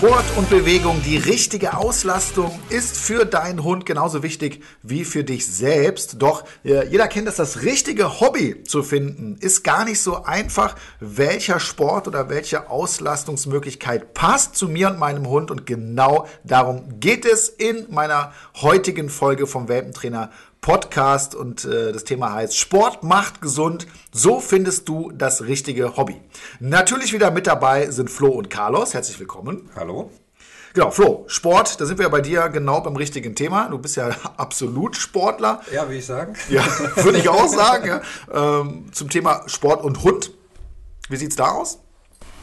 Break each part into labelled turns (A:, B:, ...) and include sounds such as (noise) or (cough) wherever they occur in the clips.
A: Sport und Bewegung, die richtige Auslastung ist für deinen Hund genauso wichtig wie für dich selbst. Doch äh, jeder kennt es, das richtige Hobby zu finden, ist gar nicht so einfach. Welcher Sport oder welche Auslastungsmöglichkeit passt zu mir und meinem Hund? Und genau darum geht es in meiner heutigen Folge vom Welpentrainer Podcast und äh, das Thema heißt Sport macht gesund. So findest du das richtige Hobby. Natürlich wieder mit dabei sind Flo und Carlos. Herzlich willkommen.
B: Hallo.
A: Genau, Flo, Sport, da sind wir ja bei dir genau beim richtigen Thema. Du bist ja (laughs) absolut Sportler.
B: Ja, würde ich sagen. (laughs)
A: Ja, würde ich auch sagen. Ja. Ähm, zum Thema Sport und Hund. Wie sieht's da aus?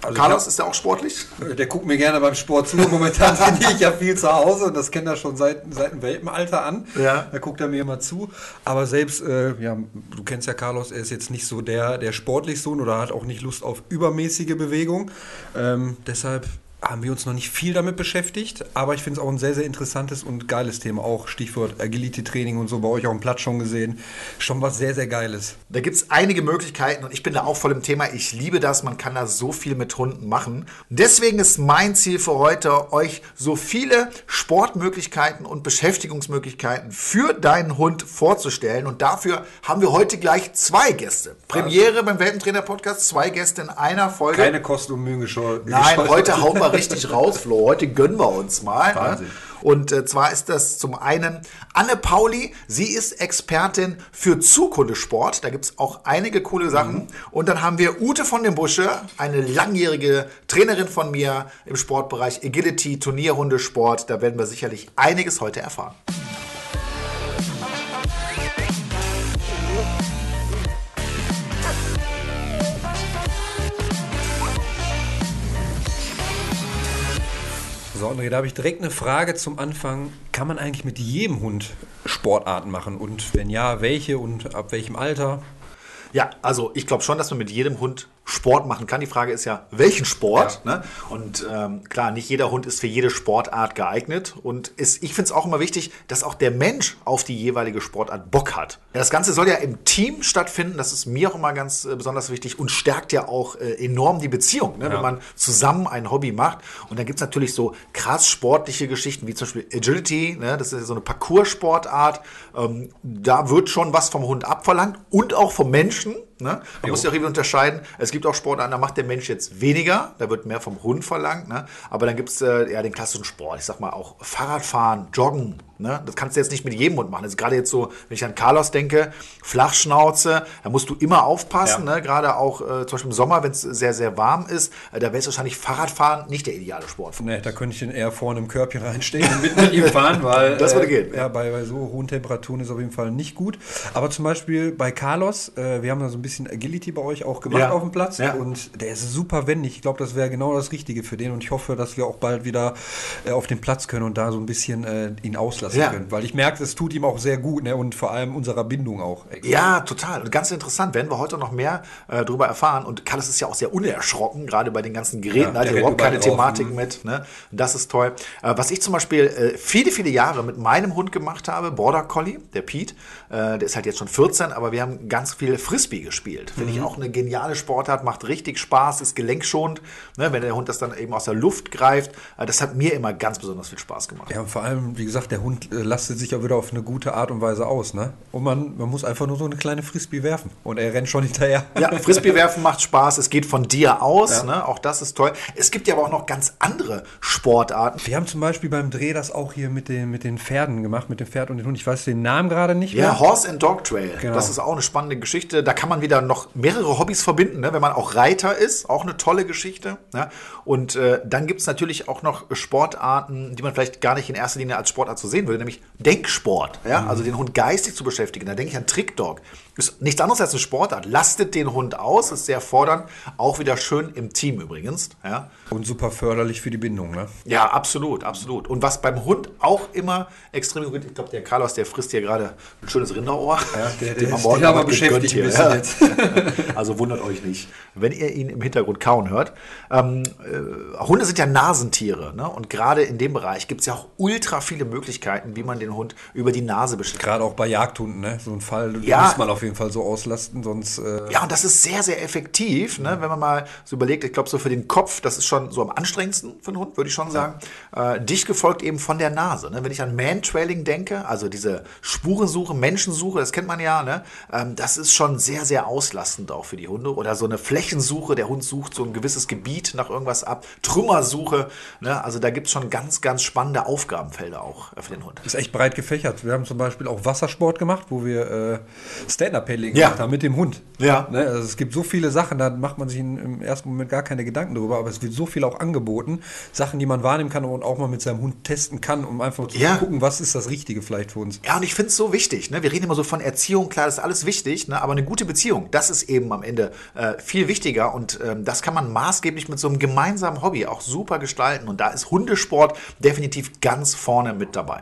A: Also Carlos, hab, ist der auch sportlich?
B: Der guckt mir gerne beim Sport zu. Momentan (laughs) trainiere ich ja viel zu Hause und das kennt er schon seit, seit dem Welpenalter an. Ja. Da guckt er mir immer zu. Aber selbst, äh, ja, du kennst ja Carlos, er ist jetzt nicht so der, der sportlich Sohn oder hat auch nicht Lust auf übermäßige Bewegung. Ähm, deshalb haben wir uns noch nicht viel damit beschäftigt, aber ich finde es auch ein sehr, sehr interessantes und geiles Thema. Auch Stichwort Agility-Training und so bei euch auf dem Platz schon gesehen. Schon was sehr, sehr Geiles.
A: Da gibt es einige Möglichkeiten und ich bin da auch voll im Thema. Ich liebe das, man kann da so viel mit Hunden machen. deswegen ist mein Ziel für heute, euch so viele Sportmöglichkeiten und Beschäftigungsmöglichkeiten für deinen Hund vorzustellen. Und dafür haben wir heute gleich zwei Gäste. Premiere beim Welpentrainer-Podcast, zwei Gäste in einer Folge.
B: Keine Kosten und Mühen gescheut.
A: Nein, heute hauen wir mal richtig raus, Flo. Heute gönnen wir uns mal. Ne? Wahnsinn. Und äh, zwar ist das zum einen Anne Pauli. Sie ist Expertin für Zukundesport. Da gibt es auch einige coole Sachen. Mhm. Und dann haben wir Ute von dem Busche, eine langjährige Trainerin von mir im Sportbereich Agility, Turnierhundesport. Da werden wir sicherlich einiges heute erfahren.
B: So, André, da habe ich direkt eine Frage zum Anfang. Kann man eigentlich mit jedem Hund Sportarten machen? Und wenn ja, welche und ab welchem Alter?
A: Ja, also ich glaube schon, dass man mit jedem Hund Sport machen kann. Die Frage ist ja, welchen Sport? Ja. Ne? Und ähm, klar, nicht jeder Hund ist für jede Sportart geeignet. Und ist, ich finde es auch immer wichtig, dass auch der Mensch auf die jeweilige Sportart Bock hat. Ja, das Ganze soll ja im Team stattfinden. Das ist mir auch immer ganz äh, besonders wichtig und stärkt ja auch äh, enorm die Beziehung, ne? ja. wenn man zusammen ein Hobby macht. Und dann gibt es natürlich so krass sportliche Geschichten, wie zum Beispiel Agility. Ne? Das ist ja so eine Parcours-Sportart. Ähm, da wird schon was vom Hund abverlangt und auch vom Menschen. Ne? Man jo. muss ja auch irgendwie unterscheiden. Es gibt auch Sportarten, da macht der Mensch jetzt weniger, da wird mehr vom Hund verlangt. Ne? Aber dann gibt es äh, ja den klassischen Sport. Ich sag mal auch Fahrradfahren, Joggen, Ne? Das kannst du jetzt nicht mit jedem Hund machen. Das ist gerade jetzt so, wenn ich an Carlos denke, Flachschnauze, da musst du immer aufpassen. Ja. Ne? Gerade auch äh, zum Beispiel im Sommer, wenn es sehr, sehr warm ist, äh, da wäre es wahrscheinlich Fahrradfahren nicht der ideale Sport.
B: Nee, da könnte ich den eher vorne im Körbchen reinstehen und mit, mit ihm (laughs) fahren, weil
A: das würde äh, gehen.
B: Ja, bei, bei, so hohen Temperaturen ist auf jeden Fall nicht gut. Aber zum Beispiel bei Carlos, äh, wir haben da so ein bisschen Agility bei euch auch gemacht ja. auf dem Platz ja. und der ist super wendig. Ich glaube, das wäre genau das Richtige für den und ich hoffe, dass wir auch bald wieder äh, auf den Platz können und da so ein bisschen äh, ihn auslassen können. Weil ich merke, es tut ihm auch sehr gut ne? und vor allem unserer Bindung auch.
A: Ja, total. Und ganz interessant, werden wir heute noch mehr äh, darüber erfahren. Und Carlos ist ja auch sehr unerschrocken, gerade bei den ganzen Geräten. Ja, hat ja überhaupt keine Thematik mit. Ne? Das ist toll. Äh, was ich zum Beispiel äh, viele, viele Jahre mit meinem Hund gemacht habe, Border Collie, der Pete, äh, der ist halt jetzt schon 14, aber wir haben ganz viel Frisbee gespielt. Finde mhm. ich auch eine geniale Sportart, macht richtig Spaß, ist gelenkschonend, ne? wenn der Hund das dann eben aus der Luft greift. Äh, das hat mir immer ganz besonders viel Spaß gemacht.
B: Ja, vor allem, wie gesagt, der Hund äh, lastet sich ja wieder auf eine gute Art und Weise aus. Ne? Und man, man muss einfach nur so eine kleine Frisbee werfen und er rennt schon (laughs) hinterher.
A: Ja, Frisbee werfen macht Spaß, es geht von dir aus, ja. ne? auch das ist toll. Es gibt ja aber auch noch ganz andere Sportarten.
B: Wir haben zum Beispiel beim Dreh das auch hier mit den, mit den Pferden gemacht, mit dem Pferd und dem Hund. Ich weiß den Namen gerade nicht
A: mehr. Ja, Horse and Dog Trail. Genau. Das ist auch eine spannende Geschichte. Da kann man wieder noch mehrere Hobbys verbinden, ne? wenn man auch Reiter ist. Auch eine tolle Geschichte. Ne? Und äh, dann gibt es natürlich auch noch Sportarten, die man vielleicht gar nicht in erster Linie als Sportart zu so sehen würde, nämlich Denksport. Ja? Mhm. Also den Hund geistig zu beschäftigen. Da denke ich an Trickdog. Ist nichts anderes als eine Sportart. Lastet den Hund aus, ist sehr fordernd. Auch wieder schön im Team übrigens. Ja.
B: Und super förderlich für die Bindung, ne?
A: Ja, absolut, absolut. Und was beim Hund auch immer extrem gut, ich glaube, der Carlos, der frisst hier gerade ein schönes Rinderohr. Ja, der, der,
B: der ist aber beschäftigt hier. Ja.
A: Jetzt. (laughs) also wundert euch nicht, wenn ihr ihn im Hintergrund kauen hört. Ähm, äh, Hunde sind ja Nasentiere, ne? Und gerade in dem Bereich gibt es ja auch ultra viele Möglichkeiten Möglichkeiten, wie man den Hund über die Nase beschäftigt.
B: Gerade auch bei Jagdhunden, ne? So ein Fall, ja, muss man auf jeden Fall so auslasten, sonst.
A: Äh ja, und das ist sehr, sehr effektiv, ne? wenn man mal so überlegt, ich glaube, so für den Kopf, das ist schon so am anstrengendsten für einen Hund, würde ich schon sagen. Ja. Äh, dicht gefolgt eben von der Nase. Ne? Wenn ich an Man-Trailing denke, also diese Spurensuche, Menschensuche, das kennt man ja, ne? Ähm, das ist schon sehr, sehr auslastend auch für die Hunde. Oder so eine Flächensuche, der Hund sucht so ein gewisses Gebiet nach irgendwas ab. Trümmersuche, ne? also da gibt es schon ganz, ganz spannende Aufgabenfelder auch äh, für den Hund.
B: Ist echt breit gefächert. Wir haben zum Beispiel auch Wassersport gemacht, wo wir äh, Stand-Up-Paddling ja. gemacht haben mit dem Hund. Ja. Ne? Also es gibt so viele Sachen, da macht man sich im ersten Moment gar keine Gedanken darüber, aber es wird so viel auch angeboten. Sachen, die man wahrnehmen kann und auch mal mit seinem Hund testen kann, um einfach zu ja. gucken, was ist das Richtige vielleicht für uns.
A: Ja, und ich finde es so wichtig. Ne? Wir reden immer so von Erziehung, klar, das ist alles wichtig, ne? aber eine gute Beziehung, das ist eben am Ende äh, viel wichtiger und ähm, das kann man maßgeblich mit so einem gemeinsamen Hobby auch super gestalten. Und da ist Hundesport definitiv ganz vorne mit dabei.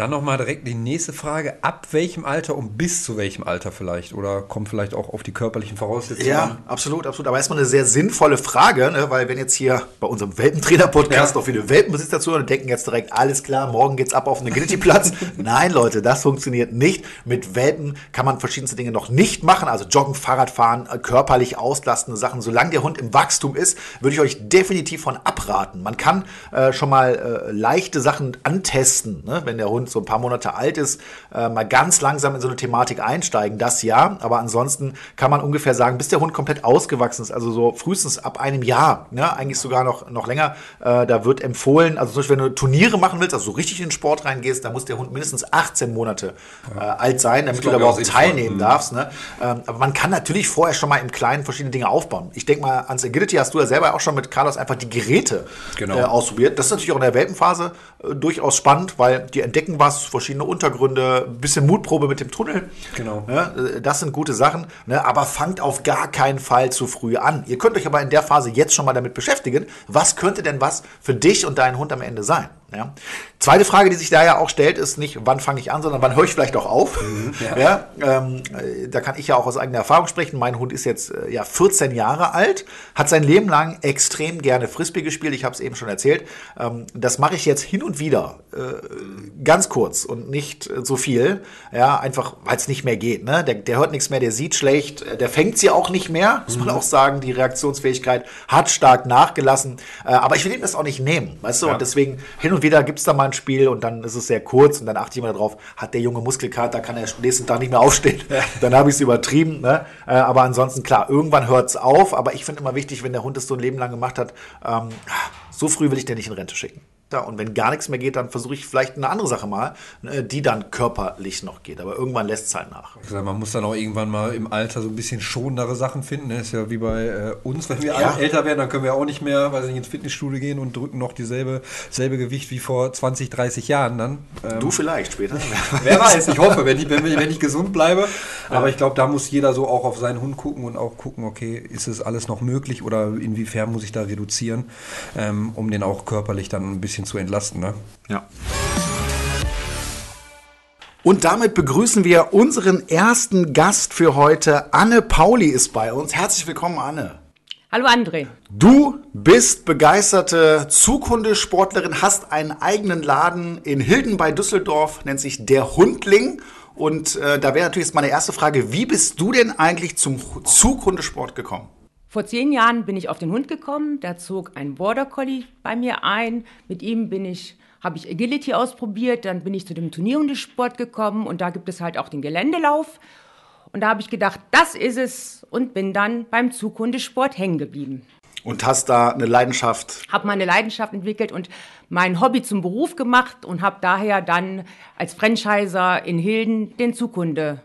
B: Dann nochmal direkt die nächste Frage. Ab welchem Alter und bis zu welchem Alter vielleicht? Oder kommt vielleicht auch auf die körperlichen Voraussetzungen
A: Ja, an? absolut, absolut. Aber erstmal eine sehr sinnvolle Frage, ne? weil wenn jetzt hier bei unserem Welpentrainer-Podcast ja. auch viele Welpenbesitzer zuhören und denken jetzt direkt, alles klar, morgen geht's ab auf einen Agility-Platz. (laughs) Nein, Leute, das funktioniert nicht. Mit Welpen kann man verschiedenste Dinge noch nicht machen. Also Joggen, Fahrradfahren, äh, körperlich auslastende Sachen. Solange der Hund im Wachstum ist, würde ich euch definitiv von abraten. Man kann äh, schon mal äh, leichte Sachen antesten, ne? wenn der Hund so ein paar Monate alt ist, äh, mal ganz langsam in so eine Thematik einsteigen. Das ja, aber ansonsten kann man ungefähr sagen, bis der Hund komplett ausgewachsen ist, also so frühestens ab einem Jahr, ne, eigentlich sogar noch, noch länger, äh, da wird empfohlen, also zum Beispiel, wenn du Turniere machen willst, also so richtig in den Sport reingehst, da muss der Hund mindestens 18 Monate äh, alt sein, damit du da auch teilnehmen mhm. darfst. Ne? Ähm, aber man kann natürlich vorher schon mal im Kleinen verschiedene Dinge aufbauen. Ich denke mal, ans Agility hast du ja selber auch schon mit Carlos einfach die Geräte genau. äh, ausprobiert. Das ist natürlich auch in der Welpenphase durchaus spannend, weil die entdecken was, verschiedene Untergründe, ein bisschen Mutprobe mit dem Tunnel. Genau. Äh, das sind gute Sachen, ne? aber fangt auf gar keinen Fall zu früh an. Ihr könnt euch aber in der Phase jetzt schon mal damit beschäftigen, was könnte denn was für dich und deinen Hund am Ende sein. Ja. Zweite Frage, die sich da ja auch stellt, ist nicht, wann fange ich an, sondern wann höre ich vielleicht auch auf? Mhm, ja. (laughs) ja ähm, da kann ich ja auch aus eigener Erfahrung sprechen. Mein Hund ist jetzt äh, ja 14 Jahre alt, hat sein Leben lang extrem gerne Frisbee gespielt. Ich habe es eben schon erzählt. Ähm, das mache ich jetzt hin und wieder, äh, ganz kurz und nicht äh, so viel. Ja, einfach, weil es nicht mehr geht. Ne? Der, der, hört nichts mehr, der sieht schlecht, äh, der fängt sie auch nicht mehr, muss man mhm. auch sagen. Die Reaktionsfähigkeit hat stark nachgelassen. Äh, aber ich will ihm das auch nicht nehmen, weißt du? Ja. Und deswegen hin und wieder gibt es da mal ein Spiel und dann ist es sehr kurz und dann achte ich mal drauf, hat der junge Muskelkater, kann er nächsten Tag nicht mehr aufstehen. Dann habe ich es übertrieben. Ne? Äh, aber ansonsten, klar, irgendwann hört es auf. Aber ich finde immer wichtig, wenn der Hund es so ein Leben lang gemacht hat, ähm, so früh will ich den nicht in Rente schicken. Ja, und wenn gar nichts mehr geht, dann versuche ich vielleicht eine andere Sache mal, ne, die dann körperlich noch geht. Aber irgendwann lässt es halt nach.
B: Man muss dann auch irgendwann mal im Alter so ein bisschen schonendere Sachen finden. Das ist ja wie bei äh, uns, wenn wir ja. älter werden, dann können wir auch nicht mehr, weiß ich nicht, ins Fitnessstudio gehen und drücken noch dieselbe selbe Gewicht wie vor 20, 30 Jahren dann.
A: Ähm, du vielleicht später. (laughs)
B: Wer weiß, ich hoffe, wenn ich, wenn, wenn ich gesund bleibe. Aber ich glaube, da muss jeder so auch auf seinen Hund gucken und auch gucken, okay, ist es alles noch möglich oder inwiefern muss ich da reduzieren, ähm, um den auch körperlich dann ein bisschen zu entlasten. Ne?
A: Ja. Und damit begrüßen wir unseren ersten Gast für heute. Anne Pauli ist bei uns. Herzlich willkommen, Anne.
C: Hallo André.
A: Du bist begeisterte Zukunftssportlerin, hast einen eigenen Laden in Hilden bei Düsseldorf, nennt sich Der Hundling. Und äh, da wäre natürlich jetzt meine erste Frage, wie bist du denn eigentlich zum Zukunftssport gekommen?
C: Vor zehn Jahren bin ich auf den Hund gekommen. Da zog ein Border Collie bei mir ein. Mit ihm bin ich, habe ich Agility ausprobiert. Dann bin ich zu dem Turnierhundesport gekommen und da gibt es halt auch den Geländelauf. Und da habe ich gedacht, das ist es und bin dann beim Zughundesport hängen geblieben.
A: Und hast da eine Leidenschaft?
C: Habe meine Leidenschaft entwickelt und mein Hobby zum Beruf gemacht und habe daher dann als Franchiser in Hilden den Zukunde-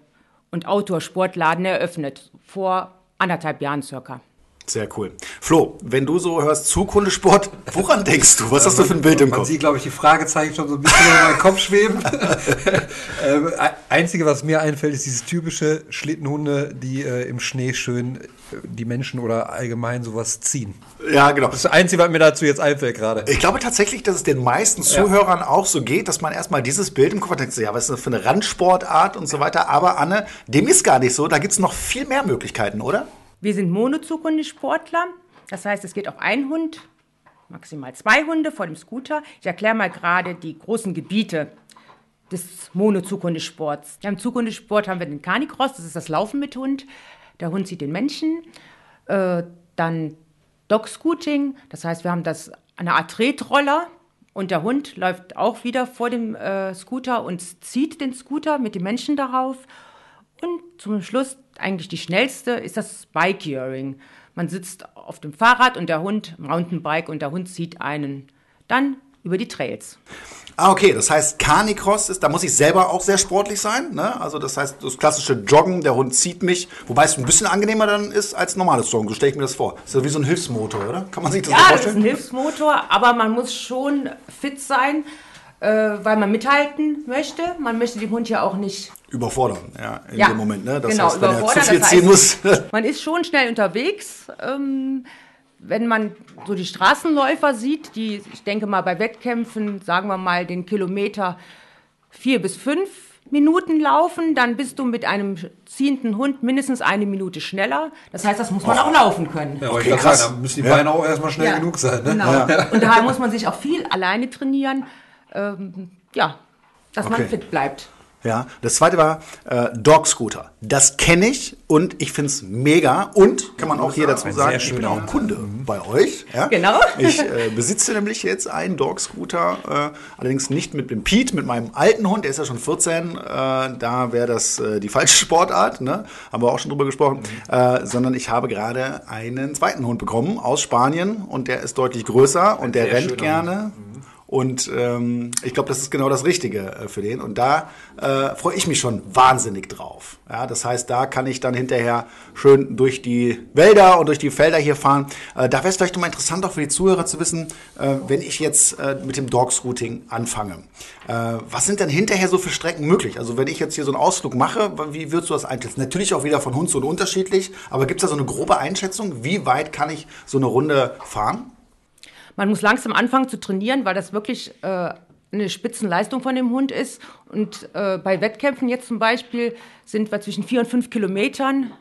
C: und Outdoor-Sportladen eröffnet, vor anderthalb Jahren circa.
A: Sehr cool. Flo, wenn du so hörst Zukunftssport, woran denkst du? Was hast du für ein Bild im Kopf? Man
B: sieht, glaube ich, die Fragezeichen schon so ein bisschen in meinem Kopf schweben. (laughs) ähm, einzige, was mir einfällt, ist dieses typische Schlittenhunde, die äh, im Schnee schön äh, die Menschen oder allgemein sowas ziehen.
A: Ja, genau.
B: Das ist das Einzige, was mir dazu jetzt einfällt gerade.
A: Ich glaube tatsächlich, dass es den meisten Zuhörern ja. auch so geht, dass man erstmal dieses Bild im Kopf hat, denkt, ja, was ist das für eine Randsportart und so weiter. Aber Anne, dem ist gar nicht so. Da gibt es noch viel mehr Möglichkeiten, oder?
C: Wir sind Monozughundesportler. Das heißt, es geht auf einen Hund maximal zwei Hunde vor dem Scooter. Ich erkläre mal gerade die großen Gebiete des Mono-Zughundesports. Ja, Im Zughundesport haben wir den Canicross, das ist das Laufen mit Hund. Der Hund sieht den Menschen. Äh, dann Dog-Scooting, das heißt, wir haben das eine Art Tretroller und der Hund läuft auch wieder vor dem äh, Scooter und zieht den Scooter mit dem Menschen darauf. Und zum Schluss eigentlich die schnellste ist das Bike-Earing. Man sitzt auf dem Fahrrad und der Hund, Mountainbike und der Hund zieht einen dann über die Trails.
A: Ah, okay, das heißt, Carnicross ist, da muss ich selber auch sehr sportlich sein. Ne? Also das heißt, das klassische Joggen, der Hund zieht mich, wobei es ein bisschen angenehmer dann ist als normales Joggen. So stelle ich mir das vor. Das ist ja wie so ein Hilfsmotor, oder? Kann man sich das
C: ja,
A: so
C: vorstellen? Ja, das ist ein Hilfsmotor, aber man muss schon fit sein, weil man mithalten möchte. Man möchte den Hund ja auch nicht
A: überfordern, ja, in
C: ja,
A: dem Moment. Ne?
C: Das genau, heißt, wenn er zu viel ziehen muss. (laughs) man ist schon schnell unterwegs. Ähm, wenn man so die Straßenläufer sieht, die, ich denke mal, bei Wettkämpfen, sagen wir mal, den Kilometer vier bis fünf Minuten laufen, dann bist du mit einem ziehenden Hund mindestens eine Minute schneller. Das heißt, das muss man oh. auch laufen können.
B: Ja, okay, krass. Sagen, da müssen die ja. Beine auch erstmal schnell ja. genug sein. Ne?
C: Genau. Ja. Und daher muss man sich auch viel alleine trainieren, ähm, ja, dass okay. man fit bleibt.
A: Ja, das zweite war äh, Dog Scooter. Das kenne ich und ich finde es mega. Und kann man auch hier dazu sagen, ich bin auch Kunde mhm. bei euch. Ja?
C: Genau.
A: Ich äh, besitze nämlich jetzt einen Dog Scooter, äh, allerdings nicht mit dem Pete, mit meinem alten Hund, der ist ja schon 14. Äh, da wäre das äh, die falsche Sportart, ne? haben wir auch schon drüber gesprochen. Mhm. sondern ich habe gerade einen zweiten Hund bekommen aus Spanien und der ist deutlich größer und der rennt gerne. Mhm und ähm, ich glaube, das ist genau das Richtige äh, für den. Und da äh, freue ich mich schon wahnsinnig drauf. Ja, das heißt, da kann ich dann hinterher schön durch die Wälder und durch die Felder hier fahren. Äh, da wäre es vielleicht nochmal interessant auch für die Zuhörer zu wissen, äh, wenn ich jetzt äh, mit dem Dogs-Routing anfange. Äh, was sind denn hinterher so für Strecken möglich? Also wenn ich jetzt hier so einen Ausflug mache, wie würdest du das einschätzen? Natürlich auch wieder von Hund zu Hund unterschiedlich, aber gibt es da so eine grobe Einschätzung? Wie weit kann ich so eine Runde fahren?
C: Man muss langsam anfangen zu trainieren, weil das wirklich äh, eine Spitzenleistung von dem Hund ist. Und äh, bei Wettkämpfen jetzt zum Beispiel sind wir zwischen vier und fünf Kilometern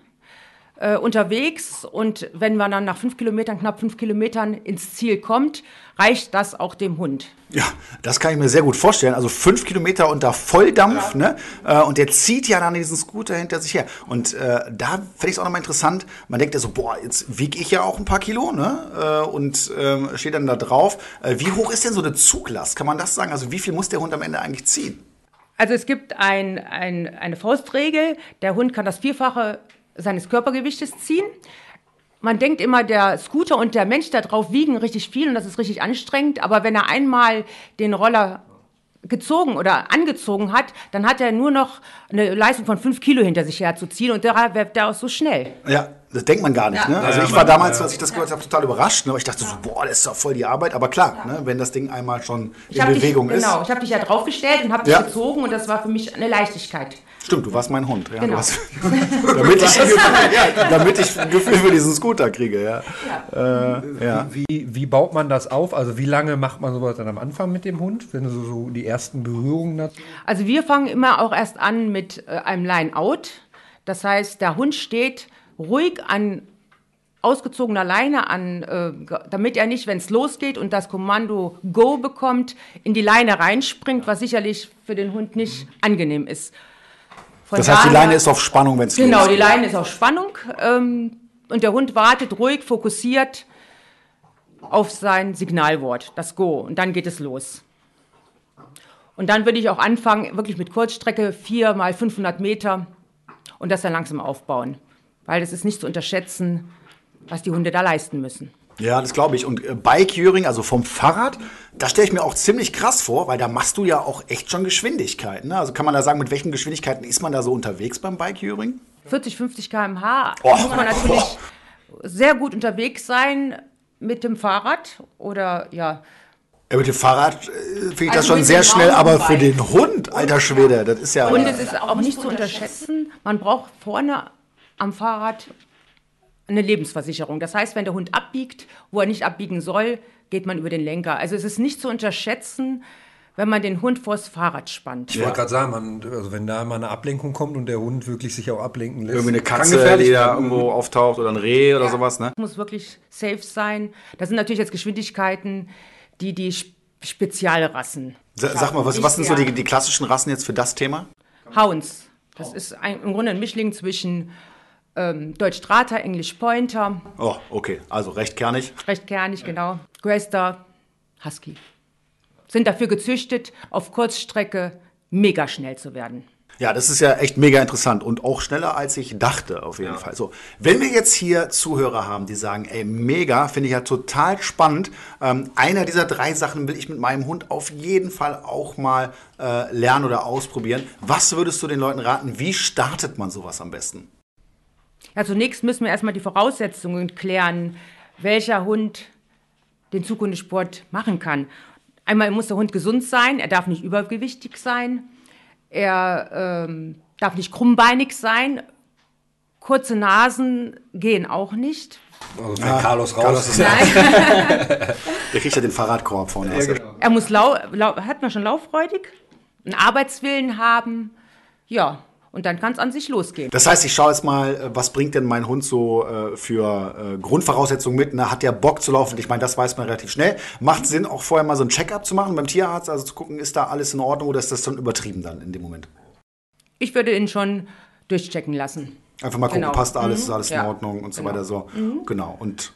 C: äh, unterwegs und wenn man dann nach fünf Kilometern, knapp fünf Kilometern ins Ziel kommt, reicht das auch dem Hund.
A: Ja, das kann ich mir sehr gut vorstellen. Also fünf Kilometer unter Volldampf, ja. ne? Äh, und der zieht ja dann diesen Scooter hinter sich her. Und äh, da finde ich es auch nochmal interessant. Man denkt ja so, boah, jetzt wiege ich ja auch ein paar Kilo, ne? Äh, und ähm, steht dann da drauf. Wie hoch ist denn so eine Zuglast? Kann man das sagen? Also wie viel muss der Hund am Ende eigentlich ziehen?
C: Also es gibt ein, ein, eine Faustregel. Der Hund kann das Vierfache seines Körpergewichtes ziehen. Man denkt immer, der Scooter und der Mensch da drauf wiegen richtig viel und das ist richtig anstrengend. Aber wenn er einmal den Roller gezogen oder angezogen hat, dann hat er nur noch eine Leistung von fünf Kilo hinter sich herzuziehen und der wird auch so schnell.
A: Ja, das denkt man gar nicht. Ja. Ne? Also ja, ich war damals, als ich das gehört habe, total überrascht. Ne? Aber ich dachte so, boah, das ist doch voll die Arbeit. Aber klar, ja. ne? wenn das Ding einmal schon ich in Bewegung
C: dich,
A: ist.
C: Genau, ich habe dich ja draufgestellt und habe dich gezogen und das war für mich eine Leichtigkeit.
A: Stimmt, du warst mein Hund. Ja, genau. hast, (laughs) damit, ich (laughs) ein Gefühl, (laughs) damit ich ein Gefühl für diesen Scooter kriege. Ja.
B: Ja. Äh, ja. Wie, wie, baut man das auf? Also wie lange macht man sowas dann am Anfang mit dem Hund, wenn so, so die ersten Berührungen dazu?
C: Also wir fangen immer auch erst an mit äh, einem Line-Out. Das heißt, der Hund steht ruhig an ausgezogener Leine an, äh, damit er nicht, wenn es losgeht und das Kommando Go bekommt, in die Leine reinspringt, was sicherlich für den Hund nicht angenehm ist.
A: Von das heißt, die Leine ist auf Spannung, wenn es
C: Genau, losgeht. die Leine ist auf Spannung ähm, und der Hund wartet ruhig, fokussiert auf sein Signalwort, das Go, und dann geht es los. Und dann würde ich auch anfangen, wirklich mit Kurzstrecke, 4 mal 500 Meter und das dann langsam aufbauen. Weil das ist nicht zu unterschätzen, was die Hunde da leisten müssen.
A: Ja, das glaube ich. Und äh, Bike-Curing, also vom Fahrrad, da stelle ich mir auch ziemlich krass vor, weil da machst du ja auch echt schon Geschwindigkeiten. Ne? Also kann man da sagen, mit welchen Geschwindigkeiten ist man da so unterwegs beim Bike-Curing?
C: 40, 50 km/h oh, muss man natürlich oh. sehr gut unterwegs sein mit dem Fahrrad oder ja.
A: Ja, mit dem Fahrrad äh, finde ich also das schon sehr schnell, aber für den Hund, alter Schwede, das ist ja.
C: Und es ist auch nicht zu unterschätzen, man braucht vorne am Fahrrad eine Lebensversicherung. Das heißt, wenn der Hund abbiegt, wo er nicht abbiegen soll, geht man über den Lenker. Also es ist nicht zu unterschätzen, wenn man den Hund vors Fahrrad spannt.
B: Ich wollte gerade sagen, man, also wenn da mal eine Ablenkung kommt und der Hund wirklich sich auch ablenken lässt.
A: Irgendwie eine Katze, die da irgendwo auftaucht oder ein Reh oder ja. sowas, ne?
C: Muss wirklich safe sein. Das sind natürlich jetzt Geschwindigkeiten, die die Spezialrassen.
A: Sag mal, was, was sind so die, die klassischen Rassen jetzt für das Thema?
C: Hounds. Das ist ein, im Grunde ein Mischling zwischen ähm, Deutsch Strata, Englisch Pointer.
A: Oh, okay. Also recht kernig.
C: Recht kernig, genau. Grester, Husky sind dafür gezüchtet, auf Kurzstrecke mega schnell zu werden.
A: Ja, das ist ja echt mega interessant und auch schneller als ich dachte, auf jeden ja. Fall. So, wenn wir jetzt hier Zuhörer haben, die sagen, ey, mega, finde ich ja total spannend. Ähm, einer dieser drei Sachen will ich mit meinem Hund auf jeden Fall auch mal äh, lernen oder ausprobieren. Was würdest du den Leuten raten? Wie startet man sowas am besten?
C: Ja, zunächst müssen wir erstmal die Voraussetzungen klären, welcher Hund den Zukunftssport machen kann. Einmal muss der Hund gesund sein, er darf nicht übergewichtig sein, er ähm, darf nicht krummbeinig sein, kurze Nasen gehen auch nicht.
B: Also wenn ja, Carlos raus Carlos ist.
A: Nein. (laughs) der kriegt ja den Fahrradkorb vorne. Ja,
C: genau. Er muss lau, lau, hat man schon lauffreudig, einen Arbeitswillen haben, ja, und dann kann es an sich losgehen.
A: Das heißt, ich schaue jetzt mal, äh, was bringt denn mein Hund so äh, für äh, Grundvoraussetzungen mit? Ne? Hat der Bock zu laufen? Ich meine, das weiß man relativ schnell. Macht Sinn, auch vorher mal so ein Check-up zu machen beim Tierarzt, also zu gucken, ist da alles in Ordnung oder ist das dann übertrieben dann in dem Moment?
C: Ich würde ihn schon durchchecken lassen.
A: Einfach mal gucken, genau. passt alles, mhm. ist alles ja. in Ordnung und so genau. weiter. So. Mhm. Genau. Und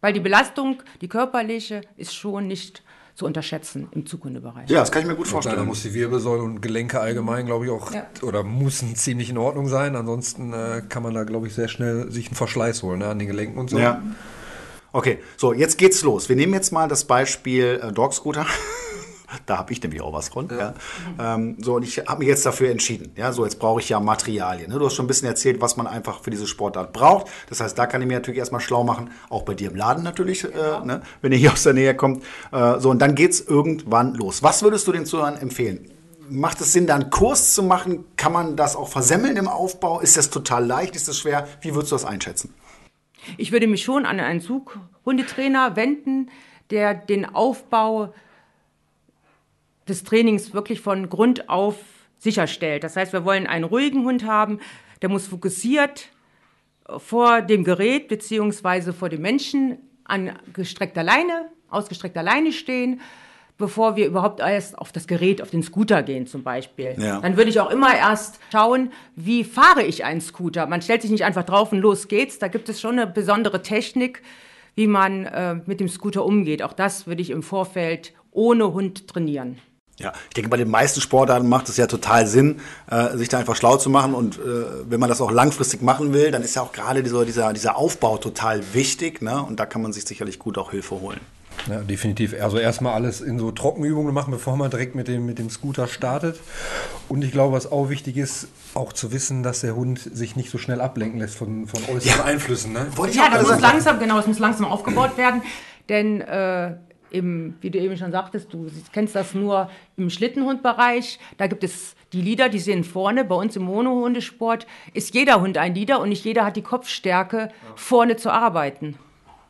C: Weil die Belastung, die körperliche, ist schon nicht zu unterschätzen im Zukundebereich.
A: Ja, das kann ich mir gut vorstellen.
B: Da muss die Wirbelsäule und Gelenke allgemein, glaube ich, auch ja. oder müssen ziemlich in Ordnung sein. Ansonsten äh, kann man da, glaube ich, sehr schnell sich einen Verschleiß holen ne, an den Gelenken und so.
A: Ja. Okay, so, jetzt geht's los. Wir nehmen jetzt mal das Beispiel äh, Dog Scooter. Da habe ich nämlich auch was von. Ja. Ja. Ähm, so, und ich habe mich jetzt dafür entschieden. Ja, so, jetzt brauche ich ja Materialien. Ne? Du hast schon ein bisschen erzählt, was man einfach für diese Sportart braucht. Das heißt, da kann ich mir natürlich erstmal schlau machen. Auch bei dir im Laden natürlich, äh, ne? wenn ihr hier aus der Nähe kommt. Äh, so, und dann geht es irgendwann los. Was würdest du den Zuhörern empfehlen? Macht es Sinn, da einen Kurs zu machen? Kann man das auch versemmeln im Aufbau? Ist das total leicht? Ist das schwer? Wie würdest du das einschätzen?
C: Ich würde mich schon an einen Zughundetrainer wenden, der den Aufbau des Trainings wirklich von Grund auf sicherstellt. Das heißt, wir wollen einen ruhigen Hund haben, der muss fokussiert vor dem Gerät beziehungsweise vor dem Menschen an gestreckter Leine, ausgestreckter Leine stehen, bevor wir überhaupt erst auf das Gerät, auf den Scooter gehen zum Beispiel. Ja. Dann würde ich auch immer erst schauen, wie fahre ich einen Scooter. Man stellt sich nicht einfach drauf und los geht's. Da gibt es schon eine besondere Technik, wie man äh, mit dem Scooter umgeht. Auch das würde ich im Vorfeld ohne Hund trainieren.
A: Ja, ich denke, bei den meisten Sportarten macht es ja total Sinn, äh, sich da einfach schlau zu machen. Und äh, wenn man das auch langfristig machen will, dann ist ja auch gerade dieser, dieser, dieser Aufbau total wichtig. Ne? Und da kann man sich sicherlich gut auch Hilfe holen.
B: Ja, definitiv. Also erstmal alles in so Trockenübungen machen, bevor man direkt mit dem, mit dem Scooter startet. Und ich glaube, was auch wichtig ist, auch zu wissen, dass der Hund sich nicht so schnell ablenken lässt von, von äußeren ja. Einflüssen. Ne?
C: Ja, das muss langsam, genau, es muss langsam aufgebaut werden. Denn äh, im, wie du eben schon sagtest, du kennst das nur im Schlittenhundbereich. Da gibt es die Lieder, die sind vorne. Bei uns im Monohundesport ist jeder Hund ein Lieder und nicht jeder hat die Kopfstärke, vorne zu arbeiten.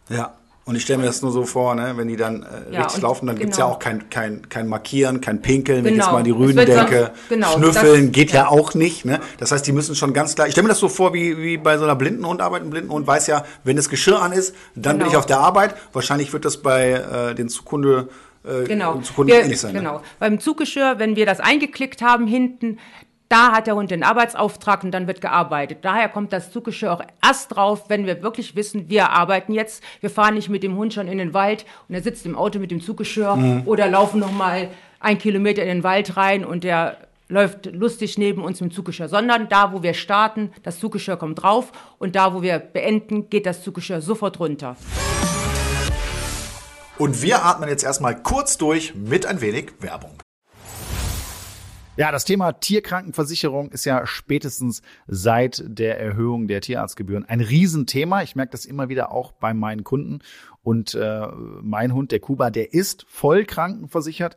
A: Ja. Und ich stelle mir das nur so vor, ne, wenn die dann äh, ja, richtig laufen, dann genau. gibt's ja auch kein, kein, kein Markieren, kein Pinkeln, wenn genau. ich jetzt mal die Rüden denke. Genau, Schnüffeln das, geht ja. ja. auch nicht. Ne? Das heißt, die müssen schon ganz klar. Ich stelle mir das so vor, wie, wie bei so einer Blindenhundarbeit. Ein Blindenhund weiß ja, wenn das Geschirr an ist, dann bin ich genau. auf der Arbeit. Wahrscheinlich wird das bei äh, den Zukunde
C: äh, genau. Wir, ähnlich sein. Ne? Genau. Ne? Beim Zuggeschirr, wenn wir das eingeklickt haben hinten, da hat der Hund den Arbeitsauftrag und dann wird gearbeitet. Daher kommt das Zuggeschirr auch erst drauf, wenn wir wirklich wissen, wir arbeiten jetzt. Wir fahren nicht mit dem Hund schon in den Wald und er sitzt im Auto mit dem Zuggeschirr mhm. oder laufen noch mal ein Kilometer in den Wald rein und der läuft lustig neben uns mit dem Zuggeschirr, sondern da, wo wir starten, das Zuggeschirr kommt drauf und da, wo wir beenden, geht das Zuggeschirr sofort runter.
A: Und wir atmen jetzt erstmal kurz durch mit ein wenig Werbung. Ja, das Thema Tierkrankenversicherung ist ja spätestens seit der Erhöhung der Tierarztgebühren ein Riesenthema. Ich merke das immer wieder auch bei meinen Kunden. Und äh, mein Hund, der Kuba, der ist voll krankenversichert.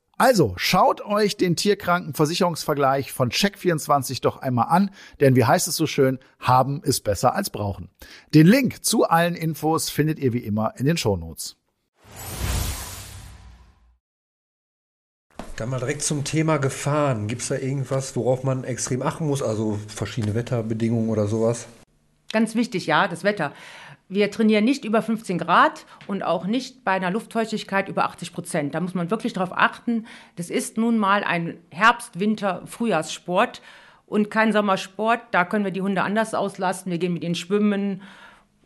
A: Also schaut euch den Tierkrankenversicherungsvergleich von Check24 doch einmal an, denn wie heißt es so schön, haben ist besser als brauchen. Den Link zu allen Infos findet ihr wie immer in den Shownotes.
B: Dann mal direkt zum Thema Gefahren. Gibt es da irgendwas, worauf man extrem achten muss? Also verschiedene Wetterbedingungen oder sowas?
C: Ganz wichtig, ja, das Wetter. Wir trainieren nicht über 15 Grad und auch nicht bei einer Luftfeuchtigkeit über 80 Prozent. Da muss man wirklich darauf achten. Das ist nun mal ein Herbst-, Winter-, Frühjahrssport und kein Sommersport. Da können wir die Hunde anders auslasten. Wir gehen mit ihnen schwimmen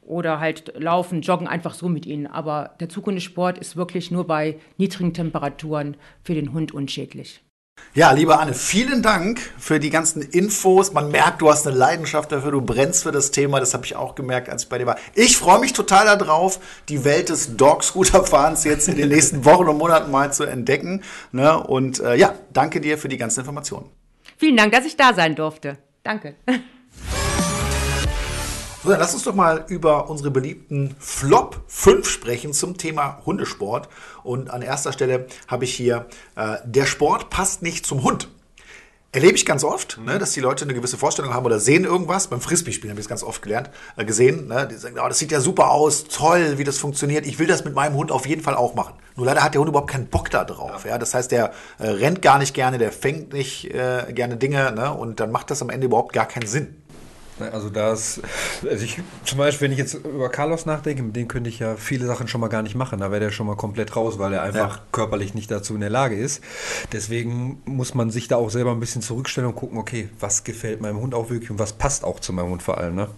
C: oder halt laufen, joggen einfach so mit ihnen. Aber der Zukunftssport ist wirklich nur bei niedrigen Temperaturen für den Hund unschädlich.
A: Ja, liebe Anne, vielen Dank für die ganzen Infos. Man merkt, du hast eine Leidenschaft dafür, du brennst für das Thema. Das habe ich auch gemerkt, als ich bei dir war. Ich freue mich total darauf, die Welt des Dog-Scooter-Fahrens jetzt in den nächsten Wochen und Monaten mal zu entdecken. Ne? Und äh, ja, danke dir für die ganzen Informationen.
C: Vielen Dank, dass ich da sein durfte. Danke.
A: So, dann lass uns doch mal über unsere beliebten Flop 5 sprechen zum Thema Hundesport. Und an erster Stelle habe ich hier, äh, der Sport passt nicht zum Hund. Erlebe ich ganz oft, mhm. ne, dass die Leute eine gewisse Vorstellung haben oder sehen irgendwas. Beim Frisbee-Spielen habe ich es ganz oft gelernt, äh, gesehen. Ne, die sagen, oh, das sieht ja super aus, toll, wie das funktioniert. Ich will das mit meinem Hund auf jeden Fall auch machen. Nur leider hat der Hund überhaupt keinen Bock da drauf. Ja. ja. Das heißt, der äh, rennt gar nicht gerne, der fängt nicht äh, gerne Dinge ne, und dann macht das am Ende überhaupt gar keinen Sinn.
B: Ne, also das, also ich, zum Beispiel, wenn ich jetzt über Carlos nachdenke, mit dem könnte ich ja viele Sachen schon mal gar nicht machen. Da wäre der schon mal komplett raus, weil er einfach ja. körperlich nicht dazu in der Lage ist. Deswegen muss man sich da auch selber ein bisschen zurückstellen und gucken, okay, was gefällt meinem Hund auch wirklich und was passt auch zu meinem Hund vor allem. Ne?